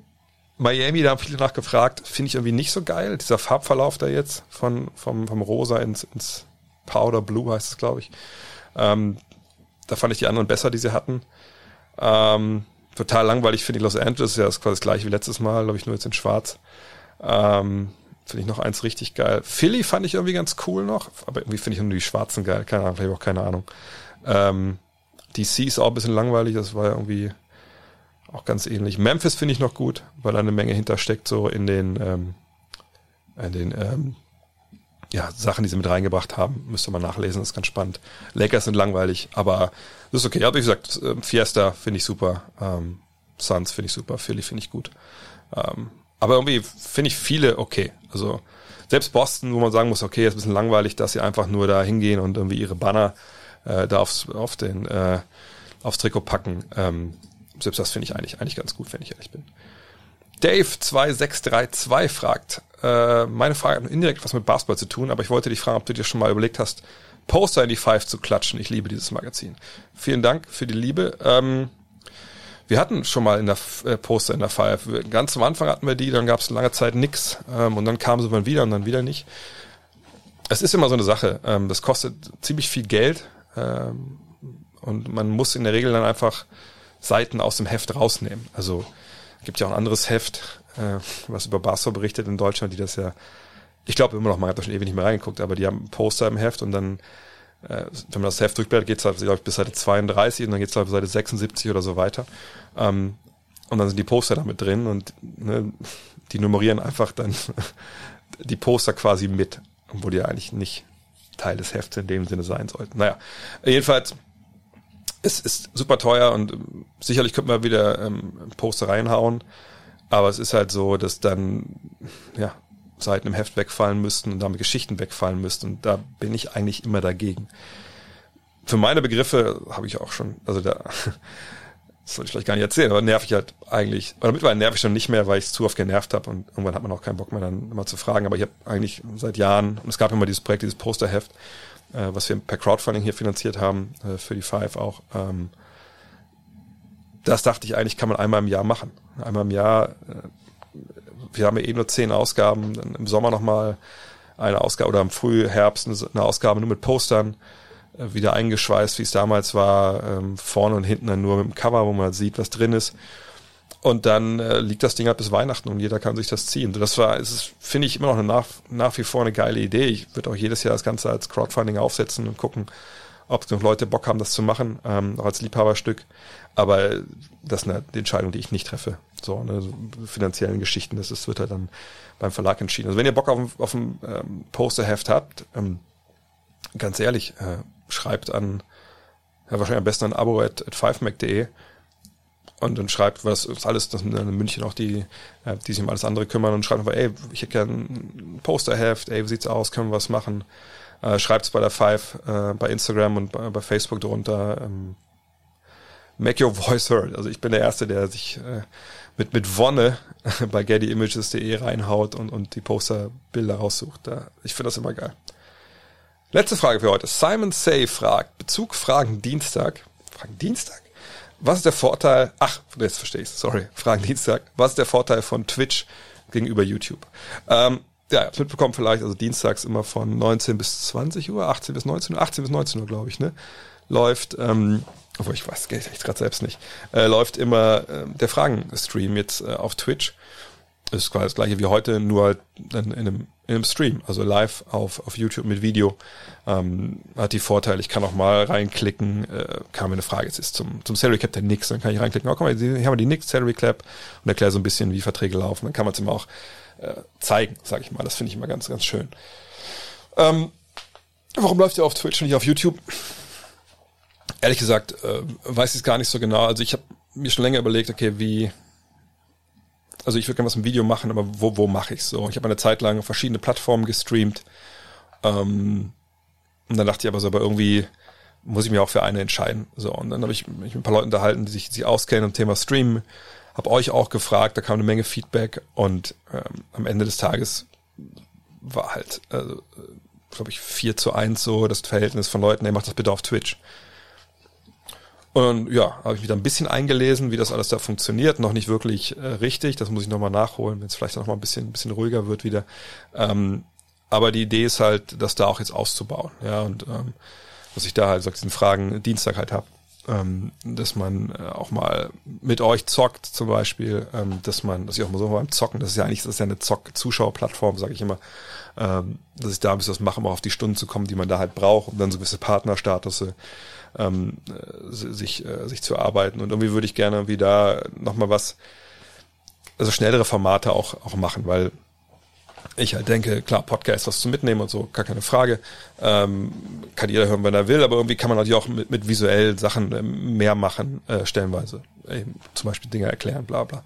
Miami, da haben viele nachgefragt, finde ich irgendwie nicht so geil. Dieser Farbverlauf da jetzt von, vom, vom Rosa ins, ins Powder Blue heißt es, glaube ich. Ähm, da fand ich die anderen besser, die sie hatten. Ähm, total langweilig finde ich Los Angeles, ja, ist quasi das gleiche wie letztes Mal, glaube ich, nur jetzt in schwarz. Ähm, finde ich noch eins richtig geil. Philly fand ich irgendwie ganz cool noch, aber irgendwie finde ich nur die schwarzen geil, keine Ahnung, vielleicht auch keine Ahnung. Ähm, DC ist auch ein bisschen langweilig, das war ja irgendwie auch ganz ähnlich. Memphis finde ich noch gut, weil da eine Menge hintersteckt, so in den, ähm, in den ähm, ja, Sachen, die sie mit reingebracht haben. Müsste man nachlesen, das ist ganz spannend. Lakers sind langweilig, aber das ist okay. Aber wie gesagt, ähm, Fiesta finde ich super, ähm, Suns finde ich super, Philly finde ich gut. Ähm, aber irgendwie finde ich viele okay. Also selbst Boston, wo man sagen muss, okay, ist ein bisschen langweilig, dass sie einfach nur da hingehen und irgendwie ihre Banner äh, da aufs, auf den, äh, aufs Trikot packen. Ähm, selbst das finde ich eigentlich, eigentlich ganz gut, wenn ich ehrlich bin. Dave2632 fragt, äh, meine Frage hat indirekt was mit Basketball zu tun, aber ich wollte dich fragen, ob du dir schon mal überlegt hast, Poster in die Five zu klatschen. Ich liebe dieses Magazin. Vielen Dank für die Liebe. Ähm, wir hatten schon mal in der äh, Poster in der Five. Ganz am Anfang hatten wir die, dann gab es lange Zeit nix ähm, und dann kamen sie mal wieder und dann wieder nicht. Es ist immer so eine Sache. Ähm, das kostet ziemlich viel Geld ähm, und man muss in der Regel dann einfach Seiten aus dem Heft rausnehmen. Also gibt ja auch ein anderes Heft, äh, was über Basketball berichtet in Deutschland, die das ja, ich glaube immer noch ich habe da schon ewig nicht mehr reingeguckt, aber die haben Poster im Heft und dann, äh, wenn man das Heft durchblättert, geht es halt, glaube ich, bis Seite 32 und dann geht es halt bis Seite 76 oder so weiter. Ähm, und dann sind die Poster damit drin und ne, die nummerieren einfach dann die Poster quasi mit, obwohl die ja eigentlich nicht Teil des Hefts in dem Sinne sein sollten. Naja, jedenfalls es ist super teuer und ähm, sicherlich könnte man wieder ähm, Poster reinhauen, aber es ist halt so, dass dann ja Seiten im Heft wegfallen müssten und damit Geschichten wegfallen müssten und da bin ich eigentlich immer dagegen. Für meine Begriffe habe ich auch schon, also da das soll ich vielleicht gar nicht erzählen, aber nerv ich halt eigentlich, oder mittlerweile nerv ich schon nicht mehr, weil ich es zu oft genervt habe und irgendwann hat man auch keinen Bock mehr dann immer zu fragen, aber ich habe eigentlich seit Jahren, und es gab immer dieses Projekt, dieses Posterheft, äh, was wir per Crowdfunding hier finanziert haben, äh, für die Five auch. Ähm, das dachte ich eigentlich, kann man einmal im Jahr machen. Einmal im Jahr, äh, wir haben ja eh nur zehn Ausgaben, dann im Sommer nochmal eine Ausgabe oder im Frühherbst eine Ausgabe nur mit Postern, äh, wieder eingeschweißt, wie es damals war, ähm, vorne und hinten dann nur mit dem Cover, wo man sieht, was drin ist. Und dann äh, liegt das Ding halt bis Weihnachten und jeder kann sich das ziehen. Das war, finde ich, immer noch eine nach, nach wie vor eine geile Idee. Ich würde auch jedes Jahr das Ganze als Crowdfunding aufsetzen und gucken, ob noch Leute Bock haben, das zu machen, ähm, auch als Liebhaberstück. Aber das ist eine Entscheidung, die ich nicht treffe. So, ne, so finanziellen Geschichten, das ist, wird halt dann beim Verlag entschieden. Also wenn ihr Bock auf, auf ein ähm, Posterheft habt, ähm, ganz ehrlich, äh, schreibt an, ja, wahrscheinlich am besten an abo at, at 5mac.de und dann schreibt, was ist alles, das sind in München auch die, äh, die sich um alles andere kümmern und schreibt einfach, ey, ich hätte gerne ein Posterheft, ey, wie sieht's aus, können wir was machen? Äh, schreibt's bei der Five, äh, bei Instagram und bei, bei Facebook drunter. Ähm, make your voice heard. Also ich bin der Erste, der sich äh, mit, mit Wonne bei gettyimages.de reinhaut und, und die Posterbilder raussucht. Da, ich finde das immer geil. Letzte Frage für heute. Simon Say fragt, Bezug Fragen Dienstag. Fragen Dienstag? Was ist der Vorteil, ach, jetzt verstehe ich sorry, Fragen Dienstag. Was ist der Vorteil von Twitch gegenüber YouTube? Ähm, ja, hab's mitbekommen vielleicht, also dienstags immer von 19 bis 20 Uhr, 18 bis 19 Uhr, 18 bis 19 Uhr, glaube ich, ne? Läuft, ähm, obwohl ich weiß, ich gerade selbst nicht, äh, läuft immer äh, der Fragen-Stream jetzt äh, auf Twitch. Ist quasi das gleiche wie heute, nur halt dann in einem, in einem Stream, also live auf, auf YouTube mit Video. Ähm, hat die Vorteile, ich kann auch mal reinklicken, äh, kam mir eine Frage, jetzt ist zum, zum Salary Cap der Nix, dann kann ich reinklicken, oh, mal, hier haben wir die Nix Salary Cap und erkläre so ein bisschen, wie Verträge laufen. Dann kann man es immer auch äh, zeigen, sage ich mal. Das finde ich immer ganz, ganz schön. Ähm, warum läuft ihr auf Twitch und nicht auf YouTube? Ehrlich gesagt, äh, weiß ich es gar nicht so genau. Also ich habe mir schon länger überlegt, okay, wie, also ich würde gerne was im Video machen, aber wo, wo mache ich so? Ich habe eine Zeit lang verschiedene Plattformen gestreamt. Ähm, und dann dachte ich aber so, aber irgendwie muss ich mir auch für eine entscheiden. So, und dann habe ich mich mit ein paar Leuten unterhalten, die sich, sich auskennen im Thema Streamen. Habe euch auch gefragt, da kam eine Menge Feedback und ähm, am Ende des Tages war halt, also, glaube ich, 4 zu 1 so das Verhältnis von Leuten, ey, macht das bitte auf Twitch. Und ja, habe ich da ein bisschen eingelesen, wie das alles da funktioniert. Noch nicht wirklich äh, richtig, das muss ich nochmal nachholen, wenn es vielleicht noch mal ein bisschen, ein bisschen ruhiger wird wieder. Ähm, aber die Idee ist halt, das da auch jetzt auszubauen. Ja, und ähm, dass ich da halt so diesen Fragen Dienstag halt habe. Ähm, dass man äh, auch mal mit euch zockt zum Beispiel, ähm, dass man, dass ich auch mal so beim Zocken, das ist ja eigentlich, das ist ja eine Zock-Zuschauerplattform, sage ich immer, ähm, dass ich da ein bisschen was mache, um auf die Stunden zu kommen, die man da halt braucht, um dann so gewisse Partnerstatus ähm, äh, sich, äh, sich zu arbeiten. Und irgendwie würde ich gerne irgendwie da nochmal was, also schnellere Formate auch, auch machen, weil ich halt denke, klar, Podcast was zu mitnehmen und so, gar keine Frage. Ähm, kann jeder hören, wenn er will, aber irgendwie kann man natürlich auch mit, mit visuellen Sachen äh, mehr machen, äh, stellenweise. Eben, zum Beispiel Dinge erklären, bla bla.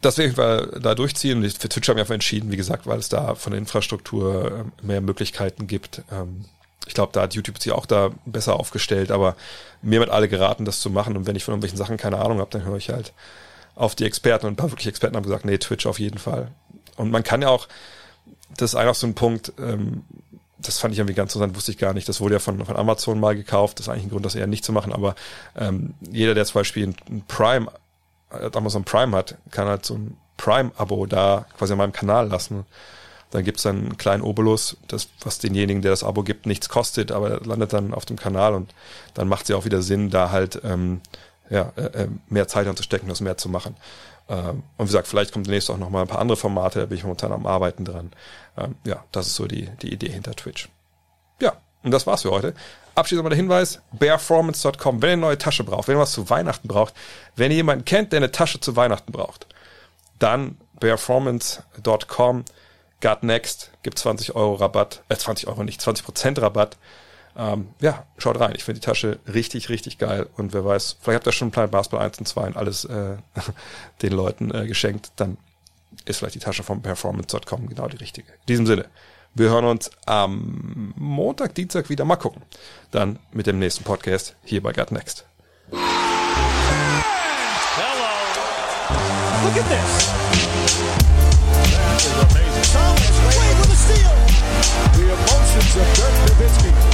Das will ich mal da durchziehen. Und für Twitch haben wir einfach entschieden, wie gesagt, weil es da von der Infrastruktur äh, mehr Möglichkeiten gibt. Ähm, ich glaube, da hat YouTube sich auch da besser aufgestellt, aber mir wird alle geraten, das zu machen. Und wenn ich von irgendwelchen Sachen keine Ahnung habe, dann höre ich halt auf die Experten und ein paar wirklich Experten haben gesagt, nee, Twitch auf jeden Fall. Und man kann ja auch, das ist einfach so ein Punkt, ähm, das fand ich irgendwie ganz interessant, wusste ich gar nicht. Das wurde ja von, von Amazon mal gekauft. Das ist eigentlich ein Grund, das eher nicht zu machen. Aber ähm, jeder, der zum Beispiel ein, Prime, äh, Amazon Prime hat, kann halt so ein Prime-Abo da quasi an meinem Kanal lassen. Dann gibt's dann einen kleinen Obolus, das, was denjenigen, der das Abo gibt, nichts kostet, aber landet dann auf dem Kanal und dann macht es ja auch wieder Sinn, da halt ähm, ja, äh, äh mehr Zeit anzustecken, das mehr zu machen. Ähm, und wie gesagt, vielleicht kommt demnächst auch noch mal ein paar andere Formate, da bin ich momentan am Arbeiten dran. Ähm, ja, das ist so die, die Idee hinter Twitch. Ja, und das war's für heute. Abschließend mal der Hinweis, bearformance.com, wenn ihr eine neue Tasche braucht, wenn ihr was zu Weihnachten braucht, wenn ihr jemanden kennt, der eine Tasche zu Weihnachten braucht, dann bearformance.com, got next, gibt 20 Euro Rabatt, äh 20 Euro nicht, 20 Prozent Rabatt ähm, ja, schaut rein. Ich finde die Tasche richtig, richtig geil. Und wer weiß, vielleicht habt ihr schon Planet Basketball 1 und 2 und alles äh, den Leuten äh, geschenkt. Dann ist vielleicht die Tasche vom Performance.com genau die richtige. In diesem Sinne, wir hören uns am Montag, Dienstag wieder. Mal gucken. Dann mit dem nächsten Podcast hier bei Gut Next. Hello. Look at this. That is amazing. Thomas, wait for the steal. The emotions of Dirk Nowitzki.